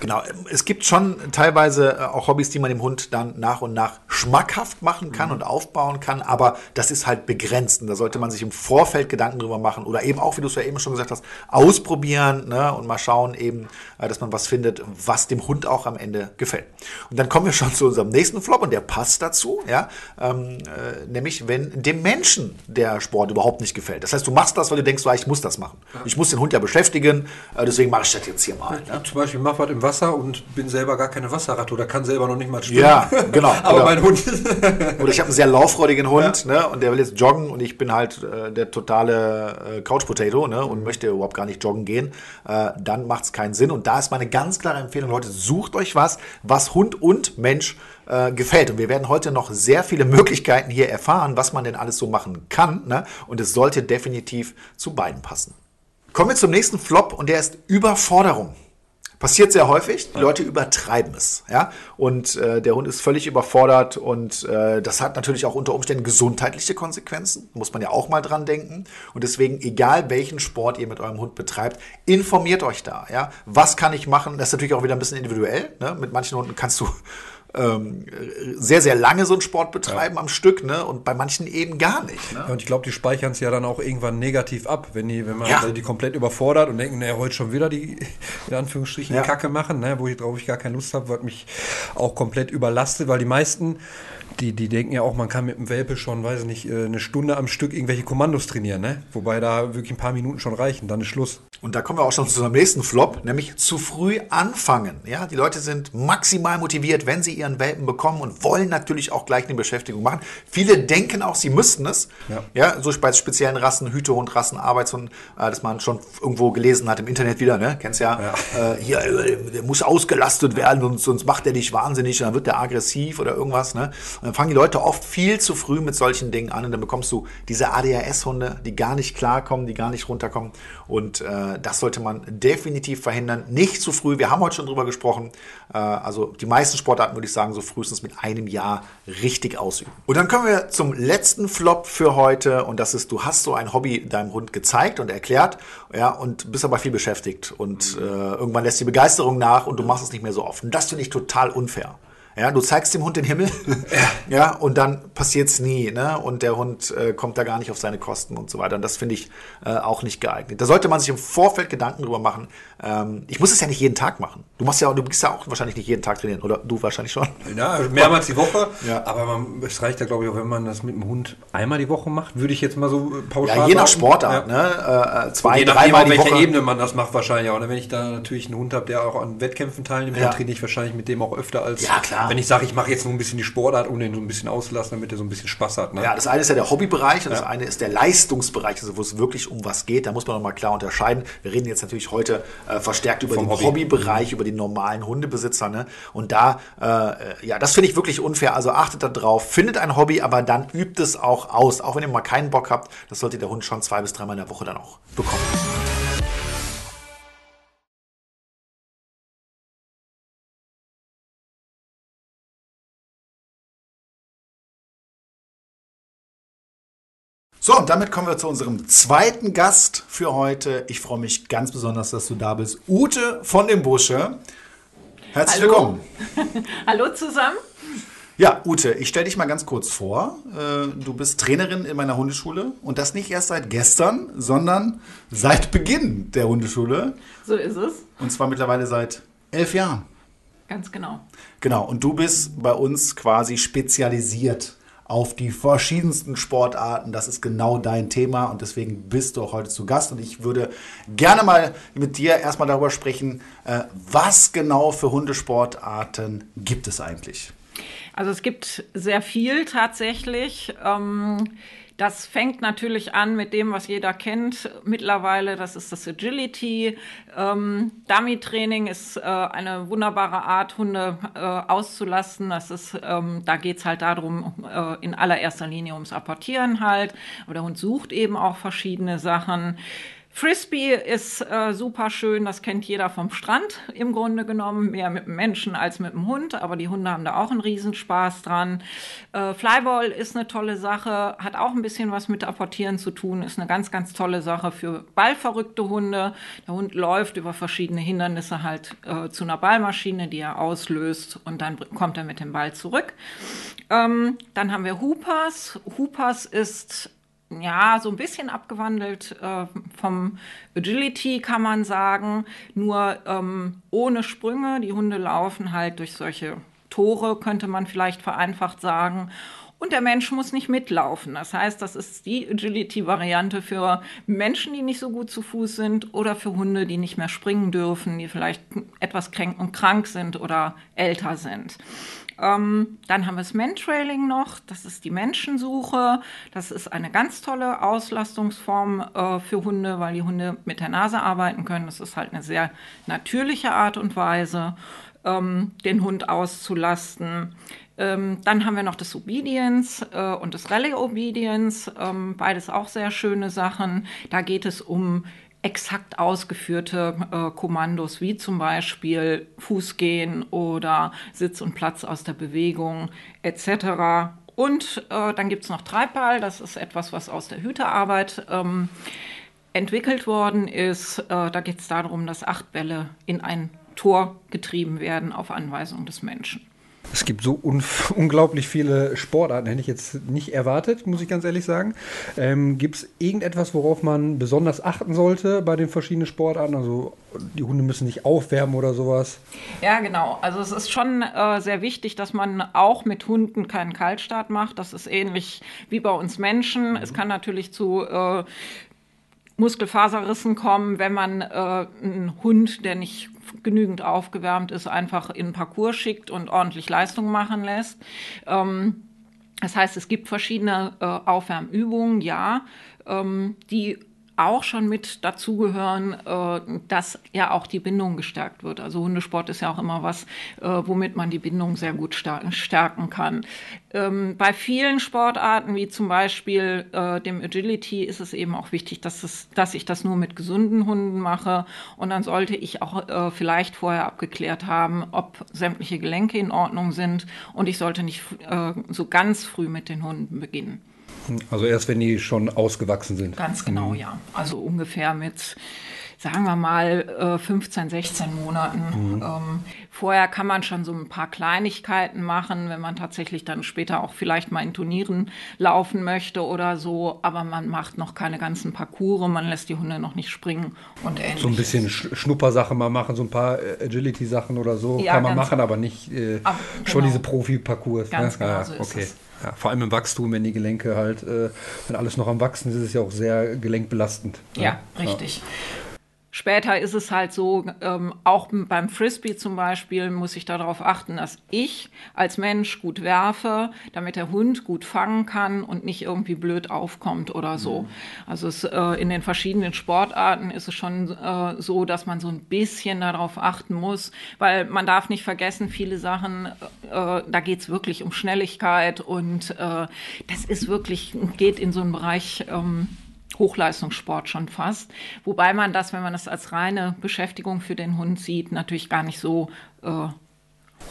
A: Genau, es gibt schon teilweise äh, auch Hobbys, die man dem Hund dann nach und nach schmackhaft machen kann mhm. und aufbauen kann, aber das ist halt begrenzt und da sollte man sich im Vorfeld Gedanken drüber machen oder eben auch, wie du es ja eben schon gesagt hast, ausprobieren ne, und mal schauen eben, äh, dass man was findet, was dem Hund auch am Ende gefällt. Und dann kommen wir schon zu unserem nächsten Flop und der passt dazu, ja, ähm, äh, nämlich wenn dem Menschen der Sport überhaupt nicht gefällt. Das heißt, du machst das, weil du denkst, so, ah, ich muss das machen. Ich muss den Hund ja beschäftigen, äh, deswegen mache ich das jetzt hier mal.
B: Ne? Zum Beispiel mach was im Wasser und bin selber gar keine Wasserratte oder kann selber noch nicht mal schwimmen.
A: Ja, genau. (laughs)
B: Aber
A: oder,
B: mein Hund. (laughs)
A: oder ich habe einen sehr lauffreudigen Hund ja. ne, und der will jetzt joggen und ich bin halt äh, der totale äh, Couch Potato ne, und möchte überhaupt gar nicht joggen gehen. Äh, dann macht es keinen Sinn. Und da ist meine ganz klare Empfehlung, Leute, sucht euch was, was Hund und Mensch äh, gefällt. Und wir werden heute noch sehr viele Möglichkeiten hier erfahren, was man denn alles so machen kann. Ne? Und es sollte definitiv zu beiden passen. Kommen wir zum nächsten Flop und der ist Überforderung. Passiert sehr häufig. Die Leute übertreiben es, ja. Und äh, der Hund ist völlig überfordert und äh, das hat natürlich auch unter Umständen gesundheitliche Konsequenzen. Muss man ja auch mal dran denken. Und deswegen, egal welchen Sport ihr mit eurem Hund betreibt, informiert euch da, ja. Was kann ich machen? Das ist natürlich auch wieder ein bisschen individuell. Ne? Mit manchen Hunden kannst du ähm, sehr, sehr lange so einen Sport betreiben ja. am Stück, ne? Und bei manchen eben gar nicht. Ne?
B: Ja, und ich glaube, die speichern es ja dann auch irgendwann negativ ab, wenn die, wenn man ja. die komplett überfordert und denken, naja, heute schon wieder die, in Anführungsstrichen. Kacke machen, ne? wo ich drauf ich gar keine Lust habe, wird mich auch komplett überlastet, weil die meisten die, die denken ja auch, man kann mit dem Welpe schon, weiß ich nicht, äh, eine Stunde am Stück irgendwelche Kommandos trainieren, ne? Wobei da wirklich ein paar Minuten schon reichen, dann ist Schluss.
A: Und da kommen wir auch schon zu unserem nächsten Flop, nämlich zu früh anfangen. Ja, die Leute sind maximal motiviert, wenn sie ihren Welpen bekommen und wollen natürlich auch gleich eine Beschäftigung machen. Viele denken auch, sie müssten es. Ja, ja so bei speziellen Rassen, Hütehund, Rassen, Arbeitshund, äh, dass man schon irgendwo gelesen hat im Internet wieder, ne? Kennst ja. ja. Äh, hier, äh, der muss ausgelastet werden, sonst, sonst macht der dich wahnsinnig, dann wird der aggressiv oder irgendwas, ne? Und dann fangen die Leute oft viel zu früh mit solchen Dingen an und dann bekommst du diese ADHS-Hunde, die gar nicht klarkommen, die gar nicht runterkommen. Und äh, das sollte man definitiv verhindern. Nicht zu früh. Wir haben heute schon drüber gesprochen. Äh, also die meisten Sportarten würde ich sagen, so frühestens mit einem Jahr richtig ausüben. Und dann kommen wir zum letzten Flop für heute. Und das ist, du hast so ein Hobby deinem Hund gezeigt und erklärt, ja, und bist aber viel beschäftigt. Und äh, irgendwann lässt die Begeisterung nach und du machst es nicht mehr so oft. Und das finde ich total unfair. Ja, du zeigst dem Hund den Himmel, ja, (laughs) ja und dann passiert es nie, ne? Und der Hund äh, kommt da gar nicht auf seine Kosten und so weiter. Und das finde ich äh, auch nicht geeignet. Da sollte man sich im Vorfeld Gedanken drüber machen. Ähm, ich muss es ja nicht jeden Tag machen. Du machst ja, du bist ja auch wahrscheinlich nicht jeden Tag trainieren, oder du wahrscheinlich schon.
B: Ja, mehrmals die Woche. Ja. Aber man, es reicht ja, glaube ich, auch, wenn man das mit dem Hund einmal die Woche macht, würde ich jetzt mal so
A: pauschal. Ja, je nach Sportart, ja. ne? Äh, zwei,
B: dreimal die welcher Woche. Ebene man das macht wahrscheinlich auch. Ne? Wenn ich da natürlich einen Hund habe, der auch an Wettkämpfen teilnimmt, ja. dann trainiere ich wahrscheinlich mit dem auch öfter als
A: ja, klar.
B: wenn ich sage, ich mache jetzt nur ein bisschen die Sportart, um den so ein bisschen auszulassen, damit er so ein bisschen Spaß hat. Ne?
A: Ja, das eine ist ja der Hobbybereich und das eine ist der Leistungsbereich, also wo es wirklich um was geht. Da muss man nochmal klar unterscheiden. Wir reden jetzt natürlich heute äh, verstärkt über Vom den Hobby. Hobbybereich, über die normalen Hundebesitzer. Ne? Und da, äh, ja, das finde ich wirklich unfair. Also achtet darauf, findet ein Hobby, aber dann übt es auch aus. Auch wenn ihr mal keinen Bock habt, das sollte der Hund schon zwei bis dreimal in der Woche dann auch bekommen. So, und damit kommen wir zu unserem zweiten Gast für heute. Ich freue mich ganz besonders, dass du da bist. Ute von dem Busche. Herzlich Hallo. willkommen. (laughs)
D: Hallo zusammen.
A: Ja, Ute, ich stelle dich mal ganz kurz vor. Äh, du bist Trainerin in meiner Hundeschule und das nicht erst seit gestern, sondern seit Beginn der Hundeschule.
D: So ist es.
A: Und zwar mittlerweile seit elf Jahren.
D: Ganz genau.
A: Genau, und du bist bei uns quasi spezialisiert auf die verschiedensten Sportarten. Das ist genau dein Thema und deswegen bist du auch heute zu Gast. Und ich würde gerne mal mit dir erstmal darüber sprechen, äh, was genau für Hundesportarten gibt es eigentlich?
D: Also es gibt sehr viel tatsächlich. Ähm das fängt natürlich an mit dem, was jeder kennt mittlerweile. Das ist das Agility. Ähm, Dummy-Training ist äh, eine wunderbare Art, Hunde äh, auszulasten. Das ist, ähm, da geht es halt darum, äh, in allererster Linie ums Apportieren halt. Aber der Hund sucht eben auch verschiedene Sachen. Frisbee ist äh, super schön, das kennt jeder vom Strand im Grunde genommen, mehr mit dem Menschen als mit dem Hund, aber die Hunde haben da auch einen Riesenspaß dran. Äh, Flyball ist eine tolle Sache, hat auch ein bisschen was mit Apportieren zu tun, ist eine ganz, ganz tolle Sache für ballverrückte Hunde. Der Hund läuft über verschiedene Hindernisse halt äh, zu einer Ballmaschine, die er auslöst und dann kommt er mit dem Ball zurück. Ähm, dann haben wir Hoopers. Hoopers ist ja, so ein bisschen abgewandelt äh, vom Agility, kann man sagen. Nur ähm, ohne Sprünge. Die Hunde laufen halt durch solche Tore, könnte man vielleicht vereinfacht sagen. Und der Mensch muss nicht mitlaufen. Das heißt, das ist die Agility-Variante für Menschen, die nicht so gut zu Fuß sind oder für Hunde, die nicht mehr springen dürfen, die vielleicht etwas krank sind oder älter sind. Ähm, dann haben wir das Mantrailing noch, das ist die Menschensuche. Das ist eine ganz tolle Auslastungsform äh, für Hunde, weil die Hunde mit der Nase arbeiten können. Das ist halt eine sehr natürliche Art und Weise, ähm, den Hund auszulasten. Ähm, dann haben wir noch das Obedience äh, und das Rally Obedience, ähm, beides auch sehr schöne Sachen. Da geht es um exakt ausgeführte äh, Kommandos wie zum Beispiel Fußgehen oder Sitz und Platz aus der Bewegung etc. Und äh, dann gibt es noch Treibball, das ist etwas, was aus der Hüterarbeit ähm, entwickelt worden ist. Äh, da geht es darum, dass acht Bälle in ein Tor getrieben werden auf Anweisung des Menschen.
B: Es gibt so un (laughs) unglaublich viele Sportarten, hätte ich jetzt nicht erwartet, muss ich ganz ehrlich sagen. Ähm, gibt es irgendetwas, worauf man besonders achten sollte bei den verschiedenen Sportarten? Also die Hunde müssen nicht aufwärmen oder sowas?
D: Ja, genau. Also es ist schon äh, sehr wichtig, dass man auch mit Hunden keinen Kaltstart macht. Das ist ähnlich wie bei uns Menschen. Mhm. Es kann natürlich zu äh, Muskelfaserrissen kommen, wenn man äh, einen Hund, der nicht genügend aufgewärmt ist, einfach in Parcours schickt und ordentlich Leistung machen lässt. Ähm, das heißt, es gibt verschiedene äh, Aufwärmübungen, ja, ähm, die auch schon mit dazugehören, äh, dass ja auch die Bindung gestärkt wird. Also Hundesport ist ja auch immer was, äh, womit man die Bindung sehr gut stärken kann. Ähm, bei vielen Sportarten, wie zum Beispiel äh, dem Agility, ist es eben auch wichtig, dass, es, dass ich das nur mit gesunden Hunden mache. Und dann sollte ich auch vielleicht vorher abgeklärt haben, ob sämtliche Gelenke in Ordnung sind. Und ich sollte nicht so ganz früh mit den Hunden beginnen.
B: Also erst wenn die schon ausgewachsen sind.
D: Ganz genau, mhm. ja. Also ungefähr mit, sagen wir mal, 15, äh, 16 Monaten. Mhm. Ähm, vorher kann man schon so ein paar Kleinigkeiten machen, wenn man tatsächlich dann später auch vielleicht mal in Turnieren laufen möchte oder so. Aber man macht noch keine ganzen Parcours, man lässt die Hunde noch nicht springen und ähnliches.
B: So ein bisschen Schnuppersachen mal machen, so ein paar äh, Agility-Sachen oder so ja, kann man machen, aber nicht äh, genau. schon diese Profi-Parcours.
D: Ganz ne? genau, so okay. ist es.
B: Ja, vor allem im Wachstum, wenn die Gelenke halt, äh, wenn alles noch am Wachsen ist, ist es ja auch sehr gelenkbelastend.
D: Ja, ja. richtig. Ja. Später ist es halt so, ähm, auch beim Frisbee zum Beispiel muss ich darauf achten, dass ich als Mensch gut werfe, damit der Hund gut fangen kann und nicht irgendwie blöd aufkommt oder so. Mhm. Also es, äh, in den verschiedenen Sportarten ist es schon äh, so, dass man so ein bisschen darauf achten muss, weil man darf nicht vergessen, viele Sachen, äh, da geht es wirklich um Schnelligkeit und äh, das ist wirklich, geht in so einen Bereich, ähm, Hochleistungssport schon fast. Wobei man das, wenn man das als reine Beschäftigung für den Hund sieht, natürlich gar nicht so äh,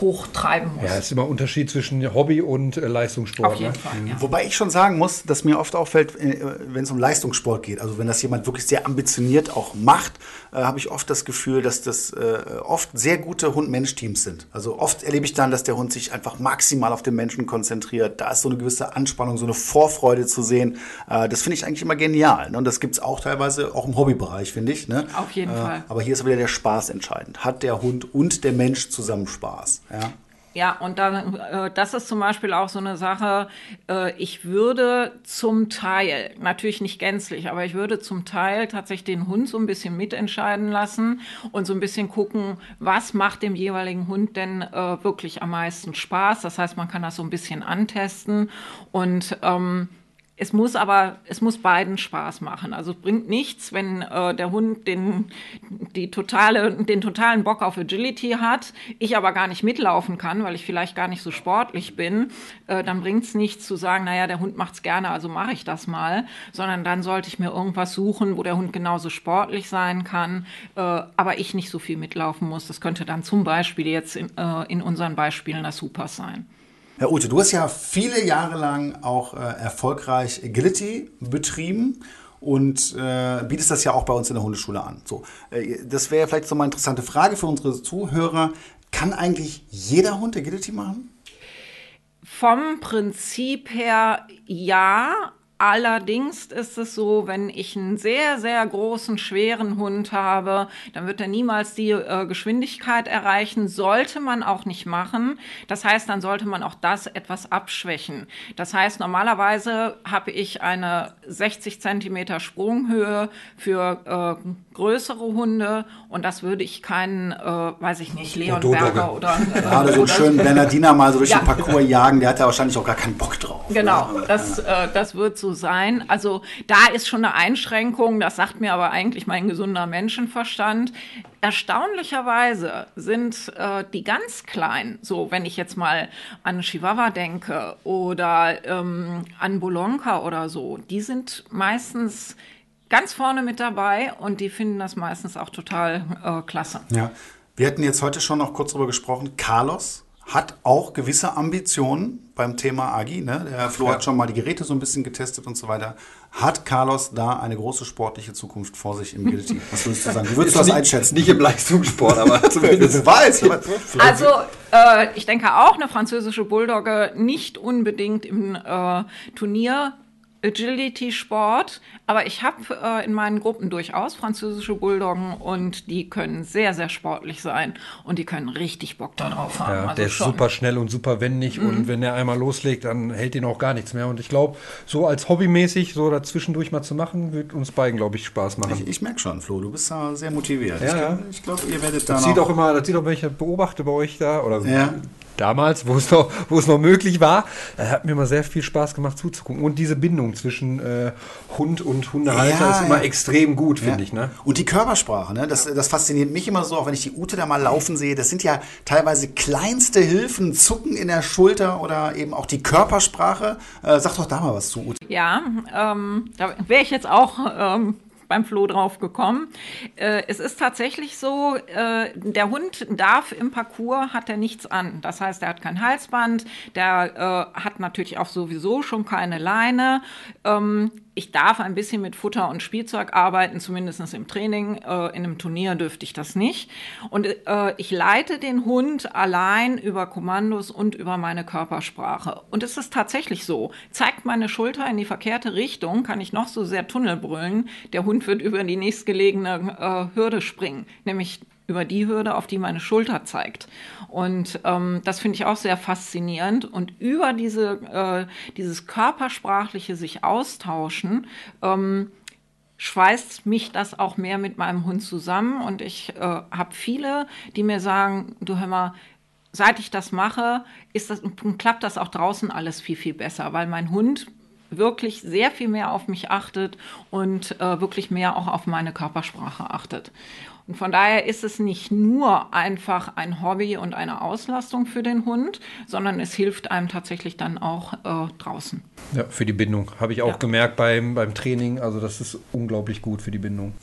D: hochtreiben muss.
B: Ja, es ist immer ein Unterschied zwischen Hobby und äh, Leistungssport.
A: Auf jeden ne? Fall, ja. Wobei ich schon sagen muss, dass mir oft auffällt, äh, wenn es um Leistungssport geht, also wenn das jemand wirklich sehr ambitioniert auch macht, äh, habe ich oft das Gefühl, dass das äh, oft sehr gute Hund-Mensch-Teams sind. Also oft erlebe ich dann, dass der Hund sich einfach maximal auf den Menschen konzentriert. Da ist so eine gewisse Anspannung, so eine Vorfreude zu sehen. Äh, das finde ich eigentlich immer genial. Ne? Und das gibt es auch teilweise auch im Hobbybereich, finde ich. Ne?
D: Auf jeden äh, Fall.
A: Aber hier ist wieder der Spaß entscheidend. Hat der Hund und der Mensch zusammen Spaß? Ja.
D: Ja, und dann, äh, das ist zum Beispiel auch so eine Sache, äh, ich würde zum Teil, natürlich nicht gänzlich, aber ich würde zum Teil tatsächlich den Hund so ein bisschen mitentscheiden lassen und so ein bisschen gucken, was macht dem jeweiligen Hund denn äh, wirklich am meisten Spaß. Das heißt, man kann das so ein bisschen antesten und ähm, es muss aber, es muss beiden Spaß machen. Also bringt nichts, wenn äh, der Hund den, die totale, den totalen Bock auf Agility hat, ich aber gar nicht mitlaufen kann, weil ich vielleicht gar nicht so sportlich bin, äh, dann bringt es nichts zu sagen, naja, der Hund macht's gerne, also mache ich das mal, sondern dann sollte ich mir irgendwas suchen, wo der Hund genauso sportlich sein kann, äh, aber ich nicht so viel mitlaufen muss. Das könnte dann zum Beispiel jetzt in, äh, in unseren Beispielen das Super sein.
A: Herr Ute, du hast ja viele Jahre lang auch äh, erfolgreich Agility betrieben und äh, bietest das ja auch bei uns in der Hundeschule an. So, äh, das wäre vielleicht so mal eine interessante Frage für unsere Zuhörer. Kann eigentlich jeder Hund Agility machen?
D: Vom Prinzip her ja, Allerdings ist es so, wenn ich einen sehr, sehr großen, schweren Hund habe, dann wird er niemals die äh, Geschwindigkeit erreichen. Sollte man auch nicht machen. Das heißt, dann sollte man auch das etwas abschwächen. Das heißt, normalerweise habe ich eine 60 Zentimeter Sprunghöhe für äh, größere Hunde und das würde ich keinen, äh, weiß ich nicht, Leon Berger oder...
A: Äh, Gerade so einen schönen (laughs) Bernardiner mal so durch ja. den Parcours jagen, der hat ja wahrscheinlich auch gar keinen Bock drauf.
D: Genau, ne? das, äh, das wird so sein. Also da ist schon eine Einschränkung, das sagt mir aber eigentlich mein gesunder Menschenverstand. Erstaunlicherweise sind äh, die ganz kleinen, so wenn ich jetzt mal an Chihuahua denke oder ähm, an Bolonka oder so, die sind meistens ganz vorne mit dabei und die finden das meistens auch total äh, klasse.
A: Ja, wir hatten jetzt heute schon noch kurz darüber gesprochen. Carlos hat auch gewisse Ambitionen beim Thema Agi. Ne? Der Flo ja. hat schon mal die Geräte so ein bisschen getestet und so weiter. Hat Carlos da eine große sportliche Zukunft vor sich im Guilty? (laughs) Was würdest du sagen? Wie würdest du das
B: nicht,
A: einschätzen?
B: Nicht im Leistungssport, aber (laughs)
A: zumindest. weiß.
D: Also, äh, ich denke auch, eine französische Bulldogge nicht unbedingt im äh, Turnier Agility-Sport, aber ich habe äh, in meinen Gruppen durchaus französische Bulldoggen und die können sehr, sehr sportlich sein und die können richtig Bock darauf haben.
B: Ja,
D: also
B: der ist
D: schon.
B: super schnell und super wendig mhm. und wenn er einmal loslegt, dann hält ihn auch gar nichts mehr. Und ich glaube, so als hobbymäßig so dazwischendurch mal zu machen, wird uns beiden, glaube ich, Spaß machen.
A: Ich, ich merke schon, Flo, du bist da sehr motiviert.
B: Ja,
A: ich glaube, glaub, ihr werdet da
B: das sieht auch immer, das sieht auch, wenn ich beobachte bei euch da, oder
A: ja
B: damals, wo es noch, wo es noch möglich war, äh, hat mir immer sehr viel Spaß gemacht zuzugucken. Und diese Bindung zwischen äh, Hund und Hundehalter ja, ist immer ja. extrem gut, finde ja. ich. Ne?
A: Und die Körpersprache, ne? das, das fasziniert mich immer so, auch wenn ich die Ute da mal laufen sehe. Das sind ja teilweise kleinste Hilfen, Zucken in der Schulter oder eben auch die Körpersprache. Äh, sag doch da mal was zu, Ute.
D: Ja, ähm, da wäre ich jetzt auch ähm, beim Flo drauf gekommen. Äh, es ist tatsächlich so, äh, der Hund darf im Parcours, hat er nichts an. Das heißt, er hat kein Halsband, der äh, hat natürlich auch sowieso schon keine Leine. Ähm, ich darf ein bisschen mit Futter und Spielzeug arbeiten, zumindest im Training. Äh, in einem Turnier dürfte ich das nicht. Und äh, ich leite den Hund allein über Kommandos und über meine Körpersprache. Und es ist tatsächlich so. Zeigt meine Schulter in die verkehrte Richtung, kann ich noch so sehr Tunnel brüllen. Der Hund wird über die nächstgelegene äh, Hürde springen, nämlich über die Hürde, auf die meine Schulter zeigt. Und ähm, das finde ich auch sehr faszinierend. Und über diese, äh, dieses körpersprachliche sich austauschen, ähm, schweißt mich das auch mehr mit meinem Hund zusammen. Und ich äh, habe viele, die mir sagen, du hör mal, seit ich das mache, ist das, klappt das auch draußen alles viel, viel besser, weil mein Hund wirklich sehr viel mehr auf mich achtet und äh, wirklich mehr auch auf meine Körpersprache achtet. Und von daher ist es nicht nur einfach ein Hobby und eine Auslastung für den Hund, sondern es hilft einem tatsächlich dann auch äh, draußen.
B: Ja, für die Bindung. Habe ich auch ja. gemerkt beim, beim Training. Also das ist unglaublich gut für die Bindung.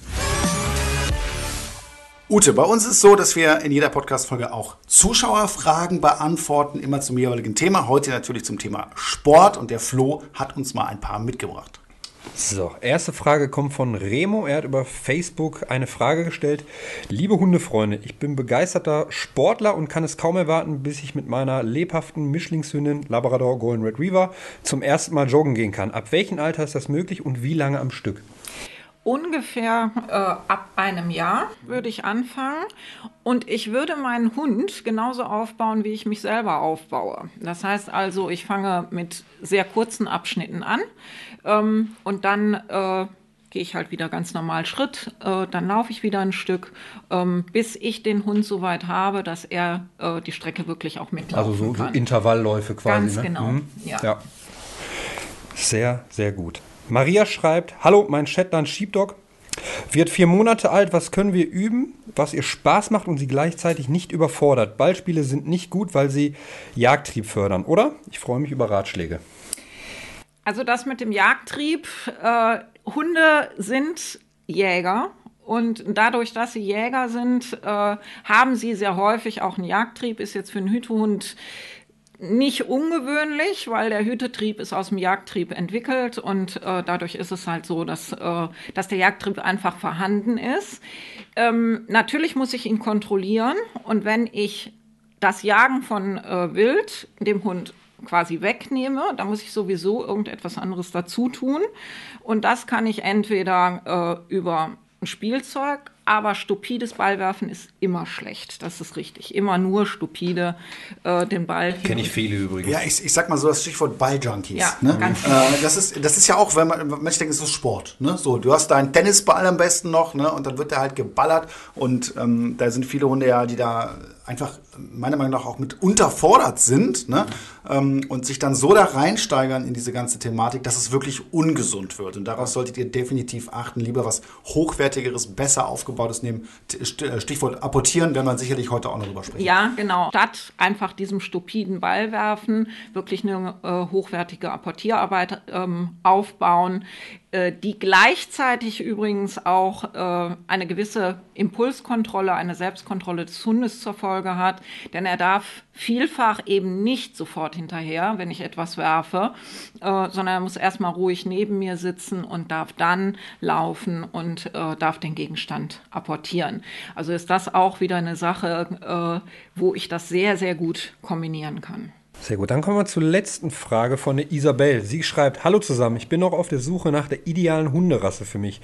A: Ute, bei uns ist so, dass wir in jeder Podcast-Folge auch Zuschauerfragen beantworten, immer zum jeweiligen Thema. Heute natürlich zum Thema Sport und der Flo hat uns mal ein paar mitgebracht.
B: So, erste Frage kommt von Remo. Er hat über Facebook eine Frage gestellt. Liebe Hundefreunde, ich bin begeisterter Sportler und kann es kaum erwarten, bis ich mit meiner lebhaften Mischlingshündin Labrador Golden Retriever zum ersten Mal joggen gehen kann. Ab welchem Alter ist das möglich und wie lange am Stück?
D: Ungefähr äh, ab einem Jahr würde ich anfangen und ich würde meinen Hund genauso aufbauen, wie ich mich selber aufbaue. Das heißt also, ich fange mit sehr kurzen Abschnitten an ähm, und dann äh, gehe ich halt wieder ganz normal Schritt, äh, dann laufe ich wieder ein Stück, ähm, bis ich den Hund so weit habe, dass er äh, die Strecke wirklich auch mitlaufen
B: Also so, so Intervallläufe quasi.
D: Ganz
B: ne?
D: genau,
B: mhm. ja. ja. Sehr, sehr gut. Maria schreibt, hallo, mein Shetland Sheepdog wird vier Monate alt. Was können wir üben, was ihr Spaß macht und sie gleichzeitig nicht überfordert? Ballspiele sind nicht gut, weil sie Jagdtrieb fördern, oder? Ich freue mich über Ratschläge.
D: Also das mit dem Jagdtrieb. Äh, Hunde sind Jäger. Und dadurch, dass sie Jäger sind, äh, haben sie sehr häufig auch einen Jagdtrieb. Ist jetzt für einen Hütehund nicht ungewöhnlich, weil der Hütetrieb ist aus dem Jagdtrieb entwickelt und äh, dadurch ist es halt so, dass, äh, dass der Jagdtrieb einfach vorhanden ist. Ähm, natürlich muss ich ihn kontrollieren und wenn ich das Jagen von äh, Wild dem Hund quasi wegnehme, dann muss ich sowieso irgendetwas anderes dazu tun. Und das kann ich entweder äh, über ein Spielzeug, aber stupides Ballwerfen ist immer schlecht. Das ist richtig. Immer nur stupide äh, den Ball.
B: Kenne ich viele übrigens.
A: Ja, ich, ich sag mal so das Stichwort Balljunkies.
D: Ja,
A: ne?
D: ganz
A: äh, das, ist, das ist ja auch, wenn man, wenn ich denke, es ist Sport. Ne? So, du hast deinen Tennisball am besten noch ne? und dann wird der halt geballert. Und ähm, da sind viele Hunde ja, die da einfach meiner Meinung nach auch mit unterfordert sind ne? ähm, und sich dann so da reinsteigern in diese ganze Thematik, dass es wirklich ungesund wird. Und darauf solltet ihr definitiv achten, lieber was Hochwertigeres, besser aufgebautes nehmen. Äh, Stichwort apportieren, werden wir sicherlich heute auch noch drüber sprechen.
D: Ja, genau. Statt einfach diesem stupiden Ball werfen, wirklich eine äh, hochwertige Apportierarbeit ähm, aufbauen, die gleichzeitig übrigens auch äh, eine gewisse Impulskontrolle, eine Selbstkontrolle des Hundes zur Folge hat, denn er darf vielfach eben nicht sofort hinterher, wenn ich etwas werfe, äh, sondern er muss erstmal ruhig neben mir sitzen und darf dann laufen und äh, darf den Gegenstand apportieren. Also ist das auch wieder eine Sache, äh, wo ich das sehr, sehr gut kombinieren kann.
B: Sehr gut, dann kommen wir zur letzten Frage von der Isabel. Sie schreibt, hallo zusammen, ich bin noch auf der Suche nach der idealen Hunderasse für mich.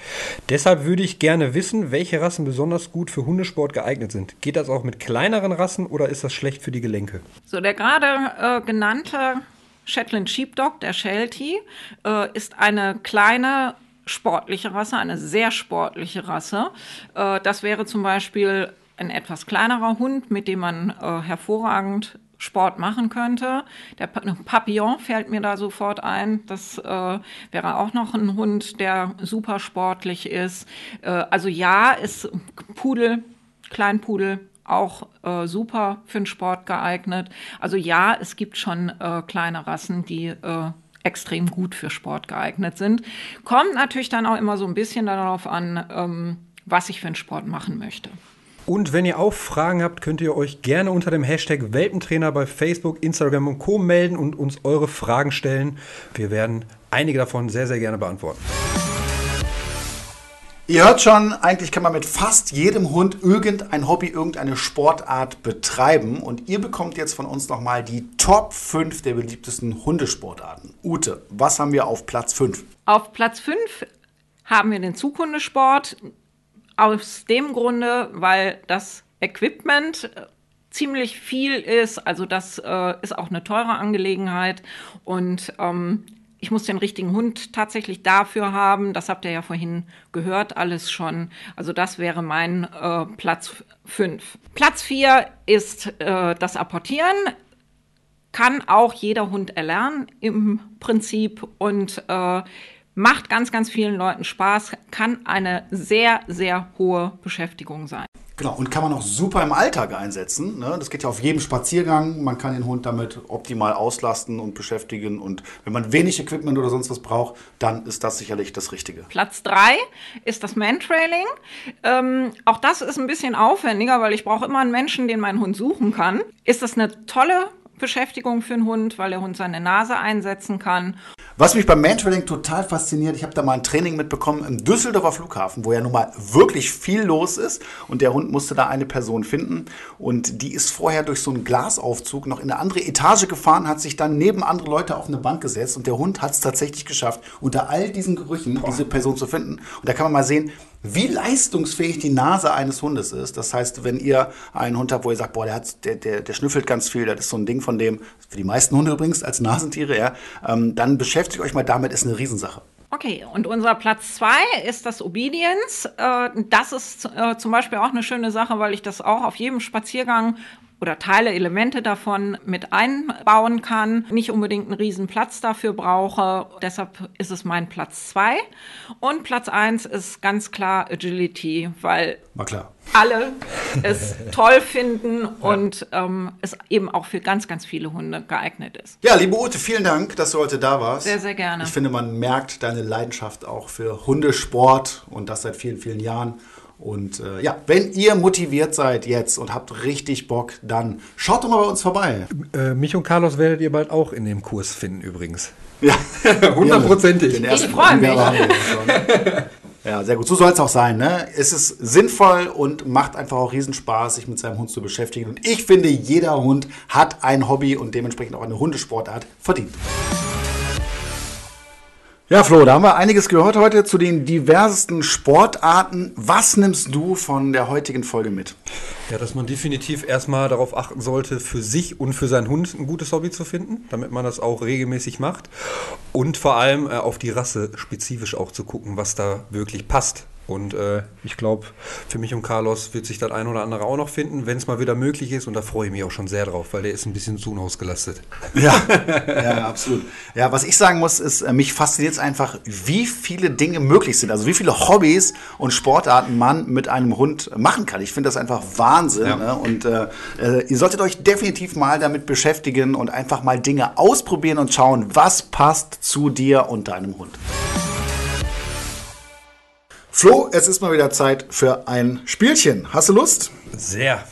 B: Deshalb würde ich gerne wissen, welche Rassen besonders gut für Hundesport geeignet sind. Geht das auch mit kleineren Rassen oder ist das schlecht für die Gelenke?
D: So, der gerade äh, genannte Shetland Sheepdog, der Sheltie, äh, ist eine kleine sportliche Rasse, eine sehr sportliche Rasse. Äh, das wäre zum Beispiel ein etwas kleinerer Hund, mit dem man äh, hervorragend Sport machen könnte. Der Papillon fällt mir da sofort ein. Das äh, wäre auch noch ein Hund, der super sportlich ist. Äh, also ja, ist Pudel, Kleinpudel auch äh, super für den Sport geeignet. Also ja, es gibt schon äh, kleine Rassen, die äh, extrem gut für Sport geeignet sind. Kommt natürlich dann auch immer so ein bisschen darauf an, ähm, was ich für einen Sport machen möchte.
B: Und wenn ihr auch Fragen habt, könnt ihr euch gerne unter dem Hashtag Welpentrainer bei Facebook, Instagram und Co. melden und uns eure Fragen stellen. Wir werden einige davon sehr, sehr gerne beantworten.
A: Ihr hört schon, eigentlich kann man mit fast jedem Hund irgendein Hobby, irgendeine Sportart betreiben. Und ihr bekommt jetzt von uns nochmal die Top 5 der beliebtesten Hundesportarten. Ute, was haben wir auf Platz 5?
D: Auf Platz 5 haben wir den Zughundesport. Aus dem Grunde, weil das Equipment äh, ziemlich viel ist. Also das äh, ist auch eine teure Angelegenheit. Und ähm, ich muss den richtigen Hund tatsächlich dafür haben. Das habt ihr ja vorhin gehört, alles schon. Also das wäre mein äh, Platz 5. Platz 4 ist äh, das Apportieren. Kann auch jeder Hund erlernen im Prinzip und äh, macht ganz, ganz vielen Leuten Spaß, kann eine sehr, sehr hohe Beschäftigung sein.
A: Genau, und kann man auch super im Alltag einsetzen. Ne? Das geht ja auf jedem Spaziergang. Man kann den Hund damit optimal auslasten und beschäftigen. Und wenn man wenig Equipment oder sonst was braucht, dann ist das sicherlich das Richtige.
D: Platz drei ist das Mantrailing. Ähm, auch das ist ein bisschen aufwendiger, weil ich brauche immer einen Menschen, den mein Hund suchen kann. Ist das eine tolle Beschäftigung für einen Hund, weil der Hund seine Nase einsetzen kann.
A: Was mich beim Mantrailing total fasziniert, ich habe da mal ein Training mitbekommen im Düsseldorfer Flughafen, wo ja nun mal wirklich viel los ist und der Hund musste da eine Person finden und die ist vorher durch so einen Glasaufzug noch in eine andere Etage gefahren, hat sich dann neben andere Leute auf eine Bank gesetzt und der Hund hat es tatsächlich geschafft, unter all diesen Gerüchen Boah. diese Person zu finden. Und da kann man mal sehen, wie leistungsfähig die Nase eines Hundes ist. Das heißt, wenn ihr einen Hund habt, wo ihr sagt, boah, der, hat, der, der, der schnüffelt ganz viel, das ist so ein Ding von dem, für die meisten Hunde übrigens als Nasentiere, ja, ähm, dann beschäftigt euch mal damit, ist eine Riesensache.
D: Okay, und unser Platz zwei ist das Obedience. Äh, das ist äh, zum Beispiel auch eine schöne Sache, weil ich das auch auf jedem Spaziergang oder Teile, Elemente davon mit einbauen kann, nicht unbedingt einen riesen Platz dafür brauche. Deshalb ist es mein Platz zwei. Und Platz eins ist ganz klar Agility, weil alle (laughs) es toll finden und ähm, es eben auch für ganz, ganz viele Hunde geeignet ist.
A: Ja, liebe Ute, vielen Dank, dass du heute da warst.
D: Sehr, sehr gerne.
A: Ich finde, man merkt deine Leidenschaft auch für Hundesport und das seit vielen, vielen Jahren. Und äh, ja, wenn ihr motiviert seid jetzt und habt richtig Bock, dann schaut doch mal bei uns vorbei.
B: Äh, mich und Carlos werdet ihr bald auch in dem Kurs finden übrigens.
A: Ja, (laughs)
B: hundertprozentig.
D: Ich freue mich.
A: Ja, sehr gut. So soll es auch sein. Ne? Es ist sinnvoll und macht einfach auch Riesenspaß, sich mit seinem Hund zu beschäftigen. Und ich finde, jeder Hund hat ein Hobby und dementsprechend auch eine Hundesportart verdient. Ja, Flo, da haben wir einiges gehört heute zu den diversesten Sportarten. Was nimmst du von der heutigen Folge mit?
B: Ja, dass man definitiv erstmal darauf achten sollte, für sich und für seinen Hund ein gutes Hobby zu finden, damit man das auch regelmäßig macht. Und vor allem äh, auf die Rasse spezifisch auch zu gucken, was da wirklich passt. Und äh, ich glaube, für mich und Carlos wird sich das ein oder andere auch noch finden, wenn es mal wieder möglich ist. Und da freue ich mich auch schon sehr drauf, weil der ist ein bisschen zu ausgelastet.
A: Ja, (laughs) ja, absolut. Ja, was ich sagen muss, ist, äh, mich fasziniert es einfach, wie viele Dinge möglich sind. Also wie viele Hobbys und Sportarten man mit einem Hund machen kann. Ich finde das einfach Wahnsinn. Ja. Ne? Und äh, äh, ihr solltet euch definitiv mal damit beschäftigen und einfach mal Dinge ausprobieren und schauen, was passt zu dir und deinem Hund. Flo, es ist mal wieder Zeit für ein Spielchen. Hast du Lust?
B: Sehr.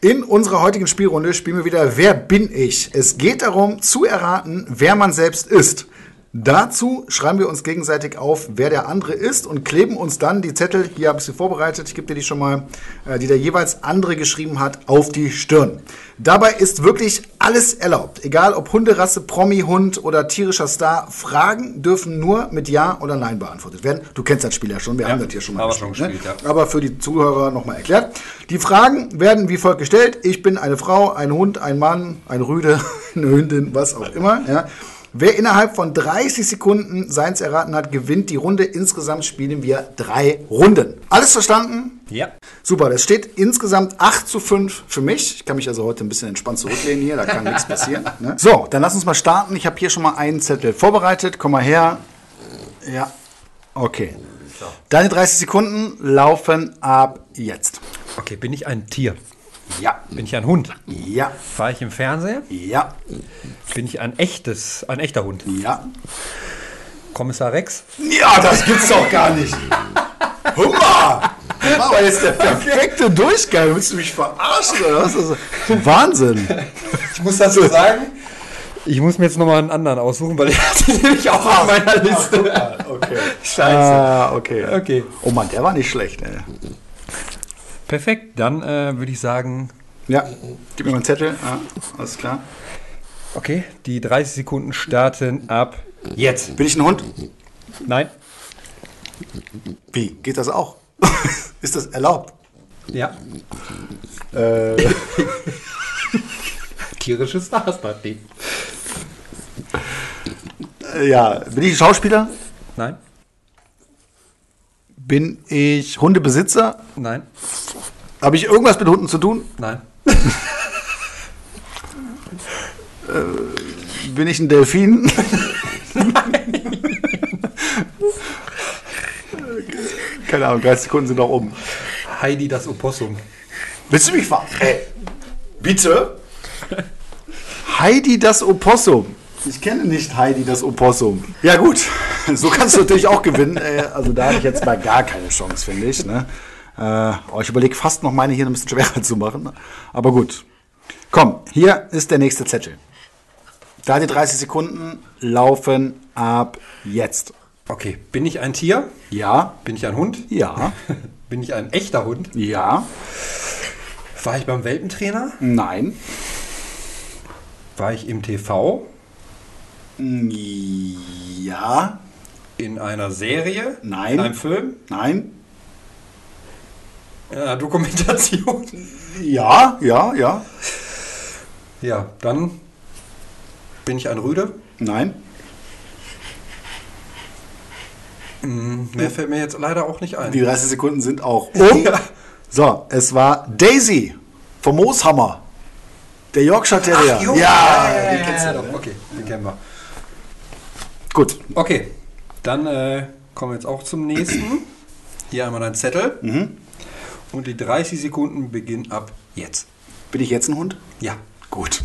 A: In unserer heutigen Spielrunde spielen wir wieder Wer bin ich? Es geht darum zu erraten, wer man selbst ist. Dazu schreiben wir uns gegenseitig auf, wer der andere ist und kleben uns dann die Zettel, hier habe ich sie vorbereitet, ich gebe dir die schon mal, äh, die der jeweils andere geschrieben hat, auf die Stirn. Dabei ist wirklich alles erlaubt, egal ob Hunderasse, Promi-Hund oder tierischer Star. Fragen dürfen nur mit Ja oder Nein beantwortet werden. Du kennst das Spiel ja schon, wir ja, haben das hier schon mal gespielt. Schon gespielt ne? ja. Aber für die Zuhörer nochmal erklärt. Die Fragen werden wie folgt gestellt. Ich bin eine Frau, ein Hund, ein Mann, ein Rüde, (laughs) eine Hündin, was auch immer. Ja. Wer innerhalb von 30 Sekunden seins erraten hat, gewinnt die Runde. Insgesamt spielen wir drei Runden. Alles verstanden?
B: Ja.
A: Super, das steht insgesamt 8 zu 5 für mich. Ich kann mich also heute ein bisschen entspannt zurücklehnen hier, da kann nichts passieren. Ne? So, dann lass uns mal starten. Ich habe hier schon mal einen Zettel vorbereitet. Komm mal her. Ja, okay. Deine 30 Sekunden laufen ab jetzt.
B: Okay, bin ich ein Tier?
A: Ja.
B: Bin ich ein Hund?
A: Ja.
B: Fahre ich im Fernsehen?
A: Ja.
B: Bin ich ein echtes, ein echter Hund?
A: Ja.
B: Kommissar Rex?
A: Ja, das gibt's doch gar nicht. (laughs) Hummer! Das war jetzt der perfekte Durchgang. Willst du mich verarschen oder was? Wahnsinn.
B: Ich muss dazu sagen, ich muss mir jetzt nochmal einen anderen aussuchen, weil ich hatte nämlich auch auf meiner Liste.
A: Ah, okay.
B: Scheiße.
A: Ah, okay.
B: Okay.
A: Oh Mann, der war nicht schlecht, ey.
B: Perfekt, dann äh, würde ich sagen.
A: Ja, gib mir mal einen Zettel. Ja, alles klar.
B: Okay, die 30 Sekunden starten ab jetzt.
A: Bin ich ein Hund?
B: Nein.
A: Wie? Geht das auch? (laughs) Ist das erlaubt?
B: Ja.
A: Äh, (laughs)
B: Tierische Stars-Party.
A: äh, ja, bin ich ein Schauspieler?
B: Nein.
A: Bin ich Hundebesitzer?
B: Nein.
A: Habe ich irgendwas mit Hunden zu tun?
B: Nein.
A: Bin ich ein Delfin? (laughs) Keine Ahnung, 30 Sekunden sind noch um.
B: Heidi das Opossum.
A: Willst du mich ver... Hey, bitte? Heidi das Opossum. Ich kenne nicht Heidi das Opossum. Ja gut, (laughs) so kannst du natürlich auch gewinnen. Also da habe ich jetzt mal gar keine Chance, finde ich. Ne? Äh, oh, ich überlege fast noch meine hier ein bisschen schwerer (laughs) zu machen. Aber gut. Komm, hier ist der nächste Zettel. Da die 30 Sekunden laufen ab jetzt.
B: Okay, bin ich ein Tier?
A: Ja,
B: Bin ich ein Hund?
A: ja, (laughs)
B: Bin ich ein echter Hund?
A: ja,
B: War ich beim Welpentrainer?
A: nein,
B: War ich im TV?
A: ja,
B: In einer Serie?
A: Nein.
B: In einem Film?
A: nein,
B: In einer Dokumentation?
A: ja, ja, ja,
B: Ja, dann bin ich ein Rüde.
A: nein.
B: Mehr fällt mir jetzt leider auch nicht ein.
A: Die 30 Sekunden sind auch (laughs) um. So, es war Daisy vom Mooshammer. Der Yorkshire Terrier.
B: jo,
A: ja,
B: ja,
A: den
B: ja,
A: kennst
B: ja,
A: du.
B: doch, okay, den kennen wir.
A: Gut.
B: Okay, dann äh, kommen wir jetzt auch zum nächsten. Hier einmal dein Zettel.
A: Mhm.
B: Und die 30 Sekunden beginnen ab jetzt.
A: Bin ich jetzt ein Hund?
B: Ja.
A: Gut.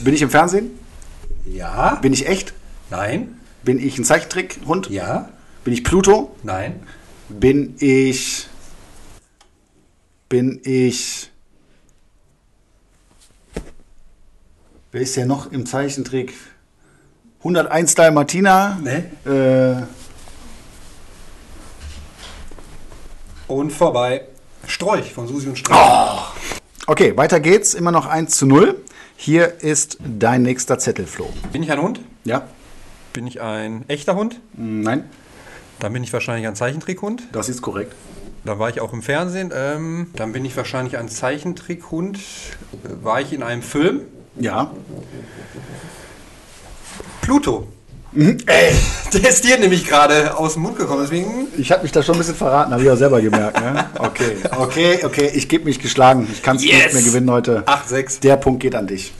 A: Bin ich im Fernsehen?
B: Ja.
A: Bin ich echt?
B: Nein.
A: Bin ich ein Zeichentrick-Hund?
B: Ja.
A: Bin ich Pluto?
B: Nein.
A: Bin ich. Bin ich. Wer ist der noch im Zeichentrick? 101 Style Martina?
B: Nee.
A: Äh,
B: Und vorbei. Strolch von Susi und Strolch.
A: okay, weiter geht's. Immer noch 1 zu 0. Hier ist dein nächster Zettel, Flo.
B: Bin ich ein Hund?
A: Ja?
B: Bin ich ein echter Hund?
A: Nein,
B: Dann bin ich wahrscheinlich ein Zeichentrickhund.
A: das ist korrekt.
B: Dann war ich auch im Fernsehen. Ähm, dann bin ich wahrscheinlich ein Zeichentrickhund. War ich in einem Film?
A: Ja.
B: Pluto. Ey, der ist dir nämlich gerade aus dem Mund gekommen, deswegen.
A: Ich habe mich da schon ein bisschen verraten, habe ich auch selber gemerkt. Ne? Okay, okay, okay, ich gebe mich geschlagen. Ich kann es
B: Yes!
A: nicht mehr gewinnen heute.
B: 8-6.
A: Der Punkt geht an dich.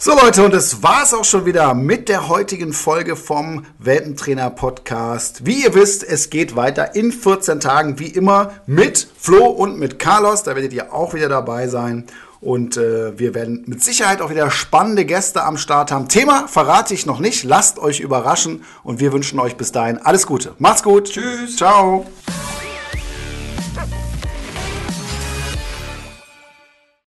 A: So Leute, und es war es auch schon wieder mit der heutigen Folge vom Welpentrainer Podcast. Wie ihr wisst, es geht weiter in 14 Tagen, wie immer, mit Flo und mit Carlos. Da werdet ihr auch wieder dabei sein. Und äh, wir werden mit Sicherheit auch wieder spannende Gäste am Start haben. Thema verrate ich noch nicht. Lasst euch überraschen und wir wünschen euch bis dahin alles Gute. Macht's gut.
B: Tschüss.
A: Ciao.